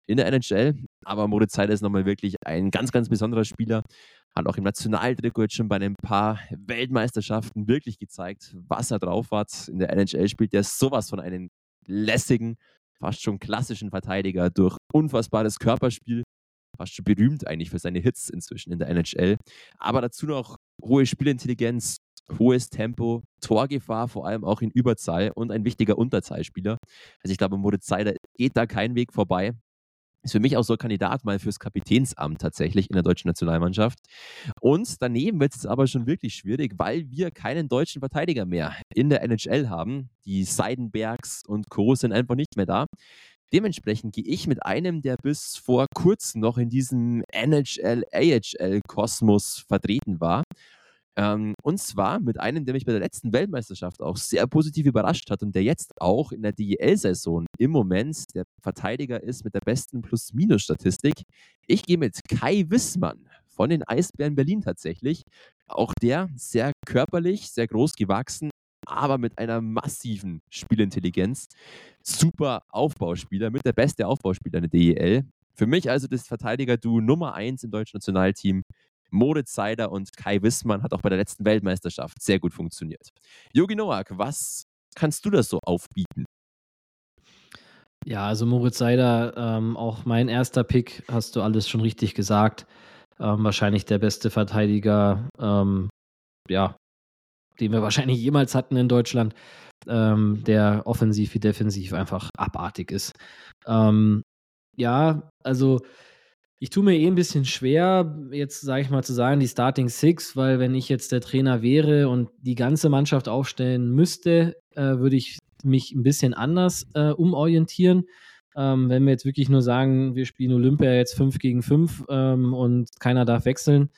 in der NHL, aber Moritz Seider ist nochmal wirklich ein ganz, ganz besonderer Spieler. Hat auch im Nationaltrikot schon bei ein paar Weltmeisterschaften wirklich gezeigt, was er drauf hat. In der NHL spielt er sowas von einem lässigen, fast schon klassischen Verteidiger durch unfassbares Körperspiel. Fast schon berühmt eigentlich für seine Hits inzwischen in der NHL. Aber dazu noch hohe Spielintelligenz, hohes Tempo, Torgefahr, vor allem auch in Überzahl und ein wichtiger Unterzahlspieler. Also ich glaube, Moritz Seider geht da kein Weg vorbei. Ist für mich auch so ein Kandidat mal fürs Kapitänsamt tatsächlich in der deutschen Nationalmannschaft. Und daneben wird es aber schon wirklich schwierig, weil wir keinen deutschen Verteidiger mehr in der NHL haben. Die Seidenbergs und Co. sind einfach nicht mehr da. Dementsprechend gehe ich mit einem, der bis vor kurzem noch in diesem NHL-AHL-Kosmos vertreten war. Ähm, und zwar mit einem, der mich bei der letzten Weltmeisterschaft auch sehr positiv überrascht hat und der jetzt auch in der DEL-Saison im Moment der Verteidiger ist mit der besten Plus-Minus-Statistik. Ich gehe mit Kai Wissmann von den Eisbären Berlin tatsächlich. Auch der sehr körperlich, sehr groß gewachsen, aber mit einer massiven Spielintelligenz. Super Aufbauspieler, mit der beste Aufbauspieler in der DEL. Für mich also das Verteidiger-Duo Nummer 1 im deutschen Nationalteam. Moritz Seider und Kai Wissmann hat auch bei der letzten Weltmeisterschaft sehr gut funktioniert. Jogi Noak, was kannst du das so aufbieten? Ja, also Moritz Seider, ähm, auch mein erster Pick, hast du alles schon richtig gesagt. Ähm, wahrscheinlich der beste Verteidiger, ähm, ja, den wir wahrscheinlich jemals hatten in Deutschland, ähm, der offensiv wie defensiv einfach abartig ist. Ähm, ja, also ich tue mir eh ein bisschen schwer, jetzt sage ich mal zu sagen, die Starting Six, weil wenn ich jetzt der Trainer wäre und die ganze Mannschaft aufstellen müsste, äh, würde ich mich ein bisschen anders äh, umorientieren. Ähm, wenn wir jetzt wirklich nur sagen, wir spielen Olympia jetzt 5 gegen 5 ähm, und keiner darf wechseln,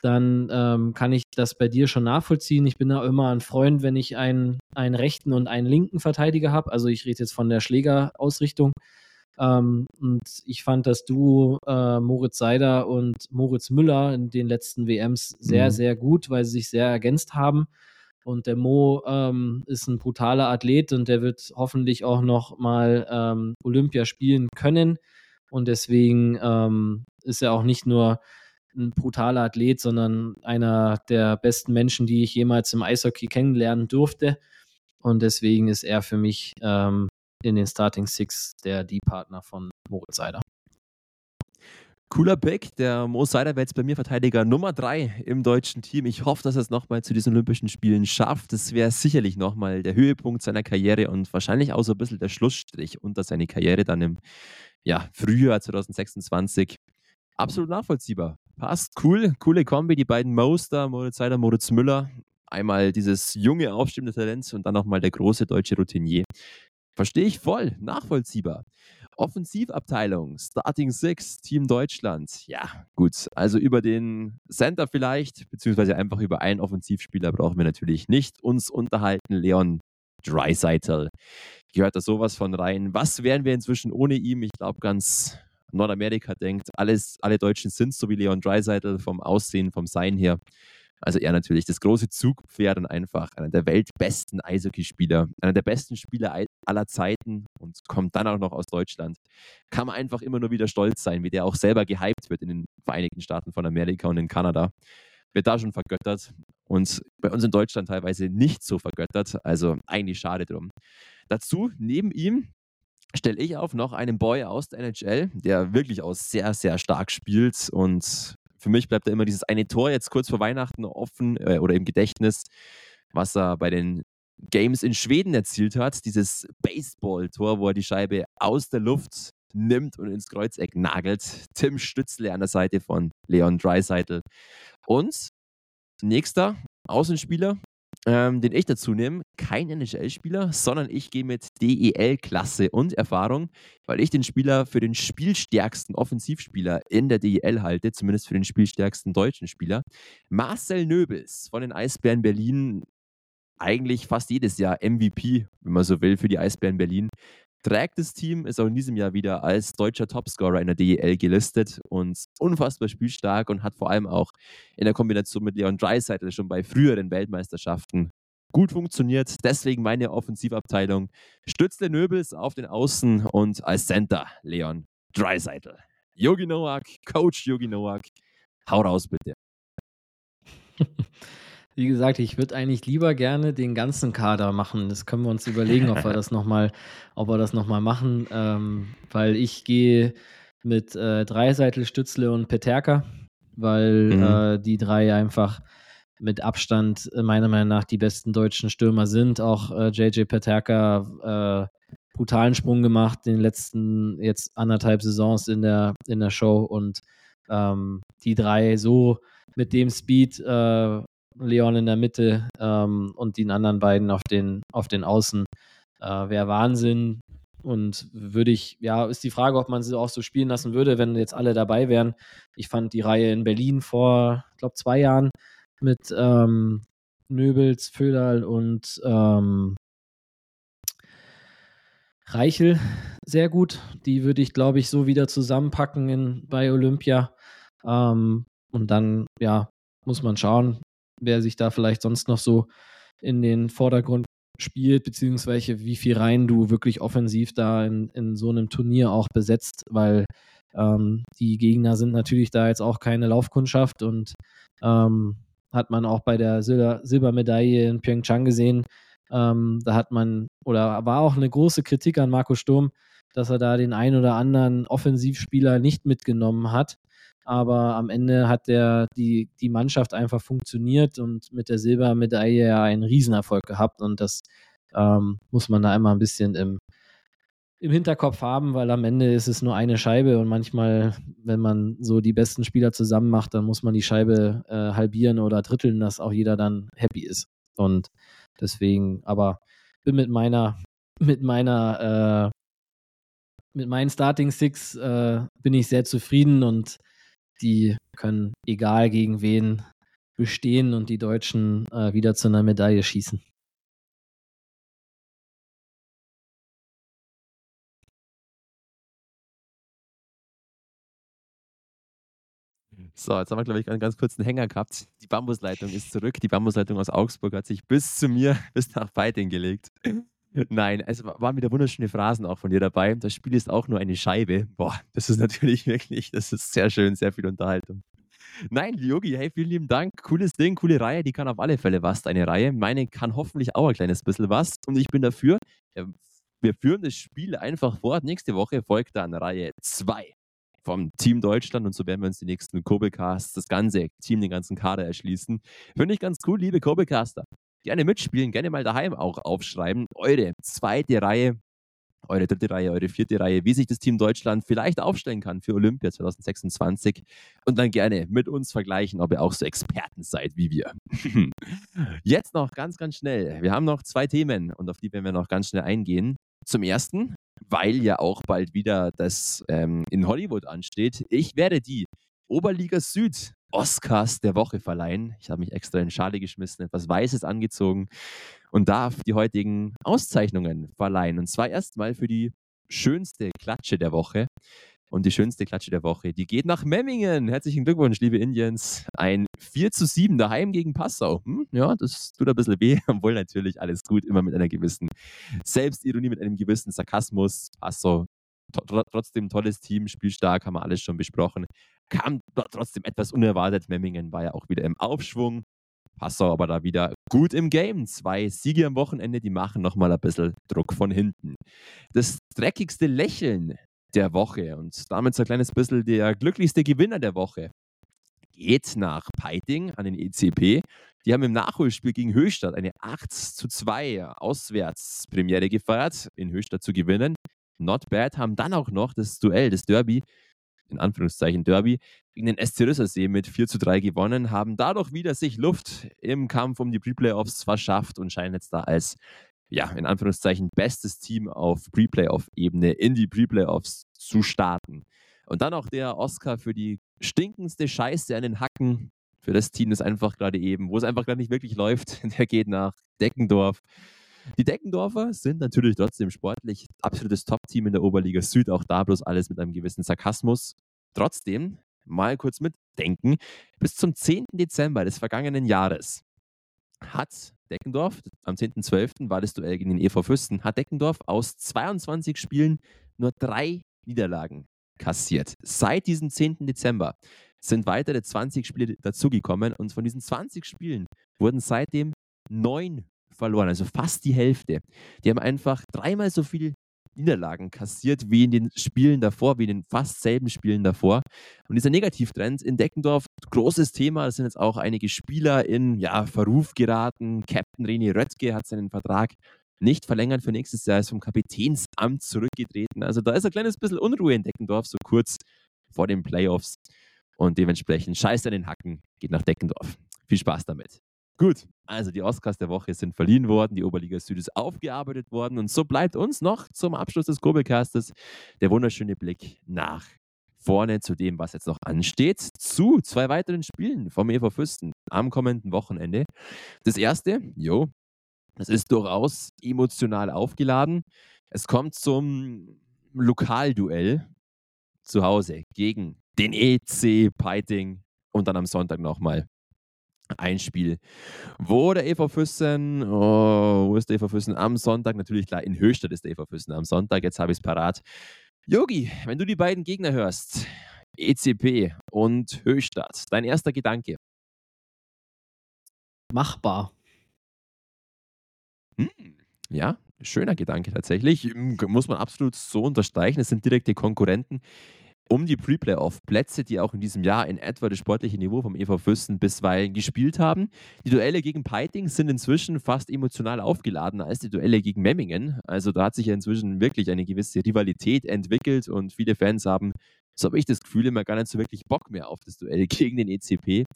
dann ähm, kann ich das bei dir schon nachvollziehen. Ich bin da immer ein Freund, wenn ich einen, einen rechten und einen linken Verteidiger habe. Also ich rede jetzt von der Schlägerausrichtung. Ähm, und ich fand das Duo äh, Moritz Seider und Moritz Müller in den letzten WMs sehr, mhm. sehr gut, weil sie sich sehr ergänzt haben. Und der Mo ähm, ist ein brutaler Athlet und der wird hoffentlich auch noch mal ähm, Olympia spielen können. Und deswegen ähm, ist er auch nicht nur ein brutaler Athlet, sondern einer der besten Menschen, die ich jemals im Eishockey kennenlernen durfte. Und deswegen ist er für mich ähm, in den Starting Six der D-Partner von Moritz Seider. Cooler Pick. Der Mo Seider wäre jetzt bei mir Verteidiger Nummer 3 im deutschen Team. Ich hoffe, dass er es nochmal zu diesen Olympischen Spielen schafft. Das wäre sicherlich nochmal der Höhepunkt seiner Karriere und wahrscheinlich auch so ein bisschen der Schlussstrich unter seine Karriere dann im ja, Frühjahr 2026. Absolut nachvollziehbar. Passt, cool, coole Kombi, die beiden Moster, Moritz Seider, Moritz Müller. Einmal dieses junge, aufstrebende Talent und dann nochmal der große deutsche Routinier. Verstehe ich voll, nachvollziehbar. Offensivabteilung, Starting Six, Team Deutschland. Ja, gut. Also über den Center vielleicht, beziehungsweise einfach über einen Offensivspieler brauchen wir natürlich nicht uns unterhalten. Leon Dreiseitel gehört da sowas von rein. Was wären wir inzwischen ohne ihm? Ich glaube, ganz Nordamerika denkt, alles, alle Deutschen sind so wie Leon Dreiseitel vom Aussehen, vom Sein her. Also er natürlich das große Zugpferd und einfach einer der weltbesten Eishockeyspieler, einer der besten Spieler aller Zeiten und kommt dann auch noch aus Deutschland. Kann man einfach immer nur wieder stolz sein, wie der auch selber gehypt wird in den Vereinigten Staaten von Amerika und in Kanada. Wird da schon vergöttert und bei uns in Deutschland teilweise nicht so vergöttert. Also eigentlich schade drum. Dazu neben ihm stelle ich auf noch einen Boy aus der NHL, der wirklich auch sehr, sehr stark spielt und für mich bleibt da immer dieses eine Tor jetzt kurz vor Weihnachten offen äh, oder im Gedächtnis, was er bei den Games in Schweden erzielt hat. Dieses Baseball-Tor, wo er die Scheibe aus der Luft nimmt und ins Kreuzeck nagelt. Tim Stützle an der Seite von Leon Dreiseitel. Und nächster Außenspieler, ähm, den ich dazu nehme, kein NHL-Spieler, sondern ich gehe mit DEL-Klasse und Erfahrung, weil ich den Spieler für den spielstärksten Offensivspieler in der DEL halte, zumindest für den spielstärksten deutschen Spieler. Marcel Nöbels von den Eisbären Berlin, eigentlich fast jedes Jahr MVP, wenn man so will, für die Eisbären Berlin trägt das Team, ist auch in diesem Jahr wieder als deutscher Topscorer in der DEL gelistet und unfassbar spielstark und hat vor allem auch in der Kombination mit Leon Dreisaitl schon bei früheren Weltmeisterschaften gut funktioniert. Deswegen meine Offensivabteilung. Stützte Nöbels auf den Außen und als Center Leon Dreisaitl. Yogi Nowak, Coach Yogi Nowak, hau raus bitte. Wie gesagt, ich würde eigentlich lieber gerne den ganzen Kader machen. Das können wir uns überlegen, ob wir das nochmal, ob wir das nochmal machen. Ähm, weil ich gehe mit äh, Dreiseitel, Stützle und Peterka, weil mhm. äh, die drei einfach mit Abstand äh, meiner Meinung nach die besten deutschen Stürmer sind. Auch äh, JJ Peterka, äh, brutalen Sprung gemacht in den letzten jetzt anderthalb Saisons in der, in der Show und ähm, die drei so mit dem Speed, äh, Leon in der Mitte ähm, und die anderen beiden auf den, auf den Außen, äh, wäre Wahnsinn. Und würde ich, ja, ist die Frage, ob man sie auch so spielen lassen würde, wenn jetzt alle dabei wären. Ich fand die Reihe in Berlin vor, ich glaube, zwei Jahren mit ähm, Nöbels, Föderl und ähm, Reichel sehr gut. Die würde ich, glaube ich, so wieder zusammenpacken in, bei Olympia. Ähm, und dann, ja, muss man schauen, wer sich da vielleicht sonst noch so in den Vordergrund spielt, beziehungsweise wie viel Reihen du wirklich offensiv da in, in so einem Turnier auch besetzt, weil ähm, die Gegner sind natürlich da jetzt auch keine Laufkundschaft und ähm, hat man auch bei der Silber Silbermedaille in Pyeongchang gesehen. Ähm, da hat man, oder war auch eine große Kritik an Marco Sturm, dass er da den einen oder anderen Offensivspieler nicht mitgenommen hat. Aber am Ende hat der, die, die Mannschaft einfach funktioniert und mit der Silbermedaille ja einen Riesenerfolg gehabt. Und das ähm, muss man da immer ein bisschen im, im Hinterkopf haben, weil am Ende ist es nur eine Scheibe und manchmal, wenn man so die besten Spieler zusammen macht, dann muss man die Scheibe äh, halbieren oder dritteln, dass auch jeder dann happy ist. Und deswegen, aber bin mit meiner, mit meiner, äh, mit meinen Starting Six äh, bin ich sehr zufrieden und die können egal gegen wen bestehen und die Deutschen äh, wieder zu einer Medaille schießen. So, jetzt haben wir, glaube ich, einen ganz kurzen Hänger gehabt. Die Bambusleitung ist zurück. Die Bambusleitung aus Augsburg hat sich bis zu mir, bis nach Beiting gelegt. Nein, es waren wieder wunderschöne Phrasen auch von dir dabei. Das Spiel ist auch nur eine Scheibe. Boah, das ist natürlich wirklich, das ist sehr schön, sehr viel Unterhaltung. Nein, Yogi, hey, vielen lieben Dank. Cooles Ding, coole Reihe. Die kann auf alle Fälle was, deine Reihe. Meine kann hoffentlich auch ein kleines bisschen was. Und ich bin dafür. Wir führen das Spiel einfach fort. Nächste Woche folgt dann Reihe 2 vom Team Deutschland und so werden wir uns die nächsten Kobelcasts, das ganze Team, den ganzen Kader erschließen. Finde ich ganz cool, liebe Kobelcaster gerne mitspielen, gerne mal daheim auch aufschreiben. Eure zweite Reihe, eure dritte Reihe, eure vierte Reihe, wie sich das Team Deutschland vielleicht aufstellen kann für Olympia 2026 und dann gerne mit uns vergleichen, ob ihr auch so Experten seid wie wir. Jetzt noch ganz, ganz schnell. Wir haben noch zwei Themen und auf die werden wir noch ganz schnell eingehen. Zum ersten, weil ja auch bald wieder das ähm, in Hollywood ansteht. Ich werde die Oberliga Süd Oscars der Woche verleihen. Ich habe mich extra in Schale geschmissen, etwas Weißes angezogen und darf die heutigen Auszeichnungen verleihen. Und zwar erstmal für die schönste Klatsche der Woche. Und die schönste Klatsche der Woche, die geht nach Memmingen. Herzlichen Glückwunsch, liebe Indians. Ein 4 zu 7 daheim gegen Passau. Hm, ja, das tut ein bisschen weh, obwohl natürlich alles gut, immer mit einer gewissen Selbstironie, mit einem gewissen Sarkasmus. Passau, trotzdem tolles Team, spielstark, haben wir alles schon besprochen kam trotzdem etwas unerwartet. Memmingen war ja auch wieder im Aufschwung. Passau aber da wieder gut im Game. Zwei Siege am Wochenende, die machen nochmal ein bisschen Druck von hinten. Das dreckigste Lächeln der Woche und damit so ein kleines bisschen der glücklichste Gewinner der Woche geht nach Peiting an den ECP. Die haben im Nachholspiel gegen Höchstadt eine 8 zu 2 Auswärtspremiere gefeiert, in Höchstadt zu gewinnen. Not bad, haben dann auch noch das Duell, das Derby in Anführungszeichen Derby, gegen den SC Rüssersee mit 4 zu 3 gewonnen, haben dadurch wieder sich Luft im Kampf um die Pre-Playoffs verschafft und scheinen jetzt da als, ja, in Anführungszeichen bestes Team auf Pre-Playoff-Ebene in die Pre-Playoffs zu starten. Und dann auch der Oscar für die stinkendste Scheiße an den Hacken für das Team, das einfach gerade eben, wo es einfach gerade nicht wirklich läuft, der geht nach Deckendorf. Die Deckendorfer sind natürlich trotzdem sportlich absolutes Top-Team in der Oberliga Süd, auch da bloß alles mit einem gewissen Sarkasmus. Trotzdem, mal kurz mitdenken, bis zum 10. Dezember des vergangenen Jahres hat Deckendorf, am 10.12. war das Duell gegen den EV Fürsten, hat Deckendorf aus 22 Spielen nur drei Niederlagen kassiert. Seit diesem 10. Dezember sind weitere 20 Spiele dazugekommen und von diesen 20 Spielen wurden seitdem neun verloren, also fast die Hälfte. Die haben einfach dreimal so viele Niederlagen kassiert wie in den Spielen davor, wie in den fast selben Spielen davor. Und dieser Negativtrend in Deckendorf, großes Thema, es sind jetzt auch einige Spieler in ja, Verruf geraten. Captain René Röttke hat seinen Vertrag nicht verlängern für nächstes Jahr, ist vom Kapitänsamt zurückgetreten. Also da ist ein kleines bisschen Unruhe in Deckendorf, so kurz vor den Playoffs. Und dementsprechend scheiß an den Hacken, geht nach Deckendorf. Viel Spaß damit. Gut, also die Oscars der Woche sind verliehen worden, die Oberliga Süd ist aufgearbeitet worden und so bleibt uns noch zum Abschluss des Kurbelcastes der wunderschöne Blick nach vorne zu dem, was jetzt noch ansteht, zu zwei weiteren Spielen vom EV Fürsten am kommenden Wochenende. Das erste, jo, das ist durchaus emotional aufgeladen. Es kommt zum Lokalduell zu Hause gegen den EC Piting und dann am Sonntag nochmal ein Spiel, wo der EV Füssen, oh, wo ist der EV Füssen? Am Sonntag, natürlich klar, in Höchstadt ist der EV Füssen am Sonntag, jetzt habe ich es parat. Yogi, wenn du die beiden Gegner hörst, ECP und Höchstadt, dein erster Gedanke? Machbar. Hm, ja, schöner Gedanke tatsächlich. Muss man absolut so unterstreichen. Es sind direkte Konkurrenten um die Pre-Playoff-Plätze, die auch in diesem Jahr in etwa das sportliche Niveau vom EV Fürsten bisweilen gespielt haben. Die Duelle gegen Peiting sind inzwischen fast emotional aufgeladener als die Duelle gegen Memmingen. Also da hat sich ja inzwischen wirklich eine gewisse Rivalität entwickelt und viele Fans haben so habe ich das Gefühl, immer gar nicht so wirklich Bock mehr auf das Duell gegen den ECP.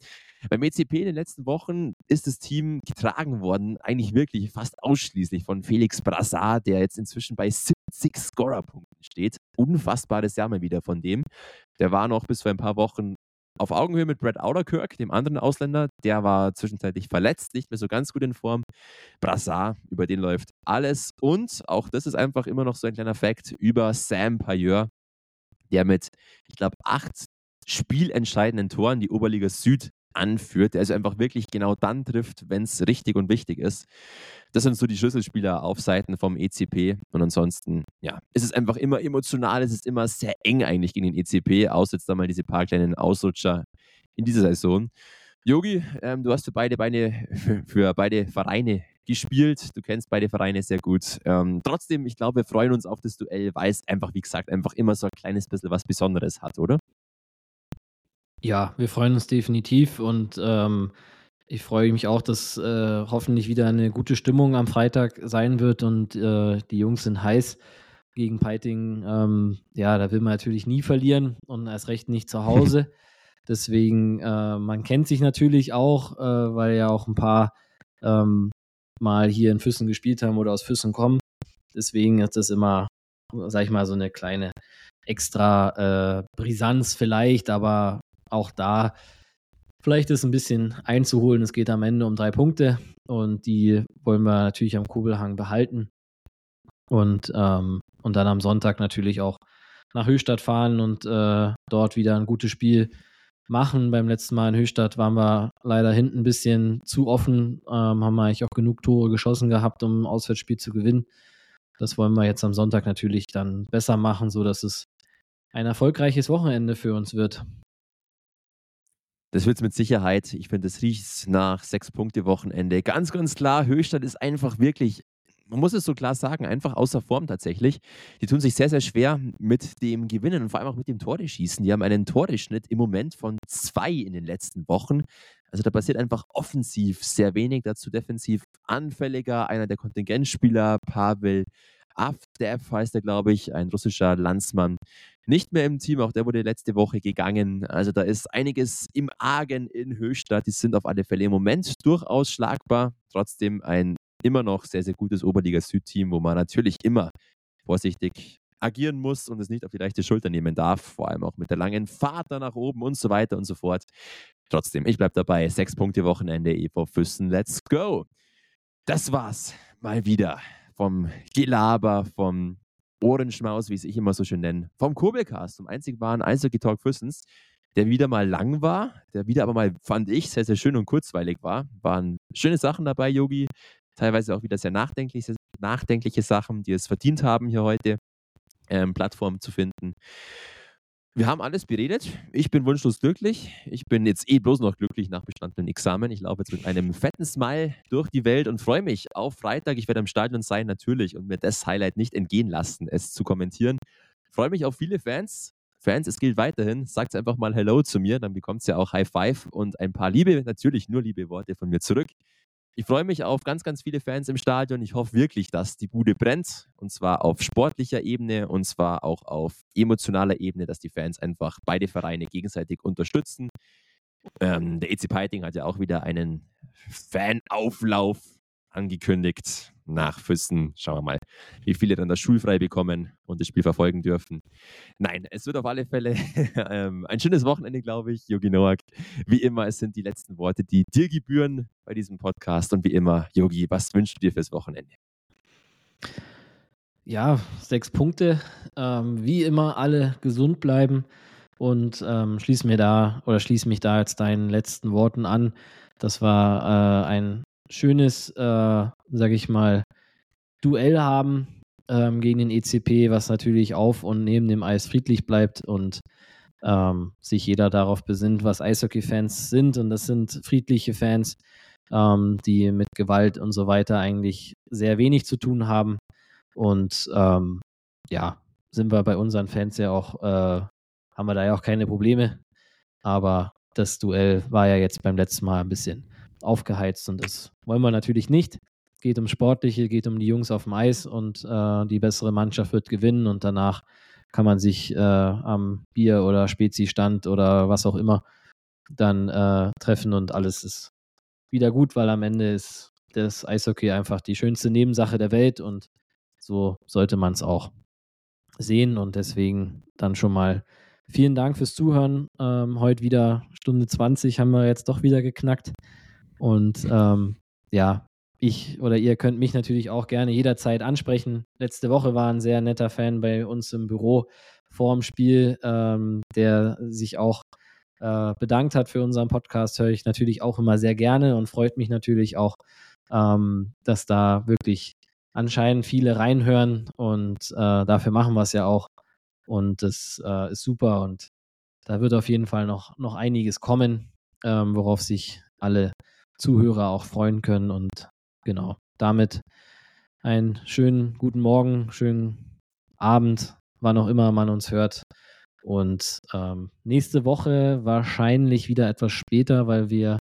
Beim ECP in den letzten Wochen ist das Team getragen worden, eigentlich wirklich fast ausschließlich von Felix Brassard, der jetzt inzwischen bei 70 Scorerpunkten steht. Unfassbares Jahr mal wieder von dem. Der war noch bis vor ein paar Wochen auf Augenhöhe mit Brad Outerkirk, dem anderen Ausländer. Der war zwischenzeitlich verletzt, nicht mehr so ganz gut in Form. Brassard, über den läuft alles. Und auch das ist einfach immer noch so ein kleiner Fakt über Sam Payeur, der mit, ich glaube, acht spielentscheidenden Toren die Oberliga Süd anführt, der also einfach wirklich genau dann trifft, wenn es richtig und wichtig ist. Das sind so die Schlüsselspieler auf Seiten vom ECP. Und ansonsten, ja, es ist einfach immer emotional, es ist immer sehr eng eigentlich gegen den ECP, außer jetzt da mal diese paar kleinen Ausrutscher in dieser Saison. Yogi, ähm, du hast für beide Beine, für, beide Vereine gespielt. Du kennst beide Vereine sehr gut. Ähm, trotzdem, ich glaube, wir freuen uns auf das Duell, weil es einfach, wie gesagt, einfach immer so ein kleines bisschen was Besonderes hat, oder? Ja, wir freuen uns definitiv und ähm, ich freue mich auch, dass äh, hoffentlich wieder eine gute Stimmung am Freitag sein wird und äh, die Jungs sind heiß gegen Peiting. Ähm, ja, da will man natürlich nie verlieren und erst recht nicht zu Hause. Deswegen, äh, man kennt sich natürlich auch, äh, weil ja auch ein paar ähm, mal hier in Füssen gespielt haben oder aus Füssen kommen. Deswegen ist das immer, sag ich mal, so eine kleine extra äh, Brisanz vielleicht, aber auch da vielleicht ist ein bisschen einzuholen. Es geht am Ende um drei Punkte und die wollen wir natürlich am Kugelhang behalten. Und, ähm, und dann am Sonntag natürlich auch nach Höchstadt fahren und äh, dort wieder ein gutes Spiel machen. Beim letzten Mal in Höchstadt waren wir leider hinten ein bisschen zu offen, ähm, haben wir eigentlich auch genug Tore geschossen gehabt, um ein Auswärtsspiel zu gewinnen. Das wollen wir jetzt am Sonntag natürlich dann besser machen, sodass es ein erfolgreiches Wochenende für uns wird. Das wird es mit Sicherheit. Ich finde, das riecht nach sechs Punkte Wochenende. Ganz, ganz klar, Höchstadt ist einfach wirklich man muss es so klar sagen, einfach außer Form tatsächlich. Die tun sich sehr, sehr schwer mit dem Gewinnen und vor allem auch mit dem Tore-Schießen. Die haben einen Toreschnitt im Moment von zwei in den letzten Wochen. Also da passiert einfach offensiv sehr wenig, dazu defensiv anfälliger. Einer der Kontingentspieler, Pavel Avdev heißt er, glaube ich, ein russischer Landsmann, nicht mehr im Team. Auch der wurde letzte Woche gegangen. Also da ist einiges im Argen in Höchstadt. Die sind auf alle Fälle im Moment durchaus schlagbar. Trotzdem ein immer noch sehr, sehr gutes Oberliga-Süd-Team, wo man natürlich immer vorsichtig agieren muss und es nicht auf die leichte Schulter nehmen darf, vor allem auch mit der langen Fahrt da nach oben und so weiter und so fort. Trotzdem, ich bleibe dabei. Sechs Punkte Wochenende, EV Füssen, let's go. Das war's mal wieder vom Gelaber, vom Ohrenschmaus, wie es ich immer so schön nenne, vom Kurbelcast, zum einzig wahren Eishockey Talk Füssens, der wieder mal lang war, der wieder aber mal, fand ich, sehr, sehr schön und kurzweilig war. Waren schöne Sachen dabei, Yogi teilweise auch wieder sehr nachdenkliche, nachdenkliche Sachen, die es verdient haben, hier heute ähm, Plattformen zu finden. Wir haben alles beredet. Ich bin wunschlos glücklich. Ich bin jetzt eh bloß noch glücklich nach bestandenen Examen. Ich laufe jetzt mit einem fetten Smile durch die Welt und freue mich auf Freitag. Ich werde am Stadion sein, natürlich, und mir das Highlight nicht entgehen lassen, es zu kommentieren. Ich freue mich auf viele Fans. Fans, es gilt weiterhin. Sagt einfach mal Hello zu mir, dann bekommt ihr ja auch High Five und ein paar Liebe, natürlich nur liebe Worte von mir zurück. Ich freue mich auf ganz, ganz viele Fans im Stadion. Ich hoffe wirklich, dass die Bude brennt. Und zwar auf sportlicher Ebene und zwar auch auf emotionaler Ebene, dass die Fans einfach beide Vereine gegenseitig unterstützen. Ähm, der EC Piting hat ja auch wieder einen Fanauflauf angekündigt nach Füssen. Schauen wir mal, wie viele dann das schulfrei bekommen und das Spiel verfolgen dürfen. Nein, es wird auf alle Fälle ähm, ein schönes Wochenende, glaube ich. Yogi Noak, wie immer, es sind die letzten Worte, die dir gebühren bei diesem Podcast. Und wie immer, Yogi, was wünschst du dir fürs Wochenende? Ja, sechs Punkte. Ähm, wie immer, alle gesund bleiben und ähm, schließe mir da oder schließe mich da jetzt deinen letzten Worten an. Das war äh, ein schönes, äh, sage ich mal, Duell haben ähm, gegen den ECP, was natürlich auf und neben dem Eis friedlich bleibt und ähm, sich jeder darauf besinnt, was Eishockey-Fans sind. Und das sind friedliche Fans, ähm, die mit Gewalt und so weiter eigentlich sehr wenig zu tun haben. Und ähm, ja, sind wir bei unseren Fans ja auch, äh, haben wir da ja auch keine Probleme. Aber das Duell war ja jetzt beim letzten Mal ein bisschen aufgeheizt und das wollen wir natürlich nicht. Geht um Sportliche, geht um die Jungs auf dem Eis und äh, die bessere Mannschaft wird gewinnen und danach kann man sich äh, am Bier- oder Spezi-Stand oder was auch immer dann äh, treffen und alles ist wieder gut, weil am Ende ist das Eishockey einfach die schönste Nebensache der Welt und so sollte man es auch sehen und deswegen dann schon mal vielen Dank fürs Zuhören. Ähm, heute wieder Stunde 20 haben wir jetzt doch wieder geknackt. Und ähm, ja, ich oder ihr könnt mich natürlich auch gerne jederzeit ansprechen. Letzte Woche war ein sehr netter Fan bei uns im Büro vor dem Spiel, ähm, der sich auch äh, bedankt hat für unseren Podcast. Höre ich natürlich auch immer sehr gerne und freut mich natürlich auch, ähm, dass da wirklich anscheinend viele reinhören und äh, dafür machen wir es ja auch. Und das äh, ist super und da wird auf jeden Fall noch, noch einiges kommen, ähm, worauf sich alle Zuhörer auch freuen können. Und genau, damit einen schönen guten Morgen, schönen Abend, wann auch immer man uns hört. Und ähm, nächste Woche wahrscheinlich wieder etwas später, weil wir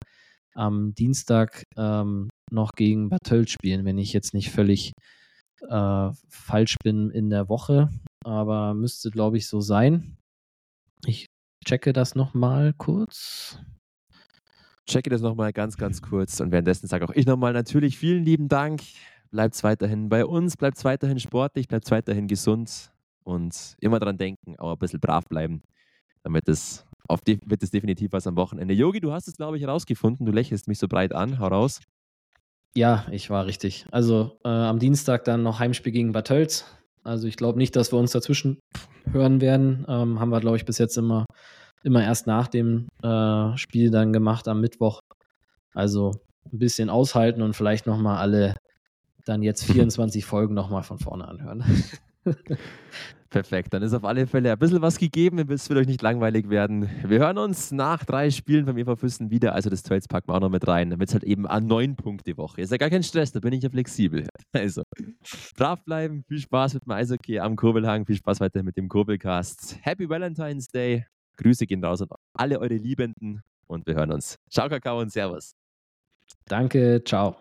am Dienstag ähm, noch gegen Bad Tölz spielen, wenn ich jetzt nicht völlig äh, falsch bin in der Woche. Aber müsste, glaube ich, so sein. Ich checke das nochmal kurz checke das nochmal ganz, ganz kurz und währenddessen sage auch ich nochmal natürlich vielen lieben Dank. Bleibt weiterhin bei uns, bleibt weiterhin sportlich, bleibt weiterhin gesund und immer dran denken, auch ein bisschen brav bleiben, damit es auf die, wird es definitiv was am Wochenende. Yogi, du hast es, glaube ich, herausgefunden. Du lächelst mich so breit an. Hau raus. Ja, ich war richtig. Also äh, am Dienstag dann noch Heimspiel gegen Bad Tölz. Also ich glaube nicht, dass wir uns dazwischen hören werden. Ähm, haben wir, glaube ich, bis jetzt immer immer erst nach dem äh, Spiel dann gemacht am Mittwoch. Also ein bisschen aushalten und vielleicht nochmal alle dann jetzt 24 Folgen nochmal von vorne anhören. Perfekt, dann ist auf alle Fälle ein bisschen was gegeben, es wird euch nicht langweilig werden. Wir hören uns nach drei Spielen beim EV Füssen wieder, also das Trades packen wir auch noch mit rein, damit es halt eben an neun Punkte Woche ist. Ja gar kein Stress, da bin ich ja flexibel. Also, brav bleiben, viel Spaß mit dem Eishockey am Kurbelhang, viel Spaß weiter mit dem Kurbelcast. Happy Valentine's Day Grüße gehen raus an alle eure Liebenden und wir hören uns. Ciao, Kakao und Servus. Danke, ciao.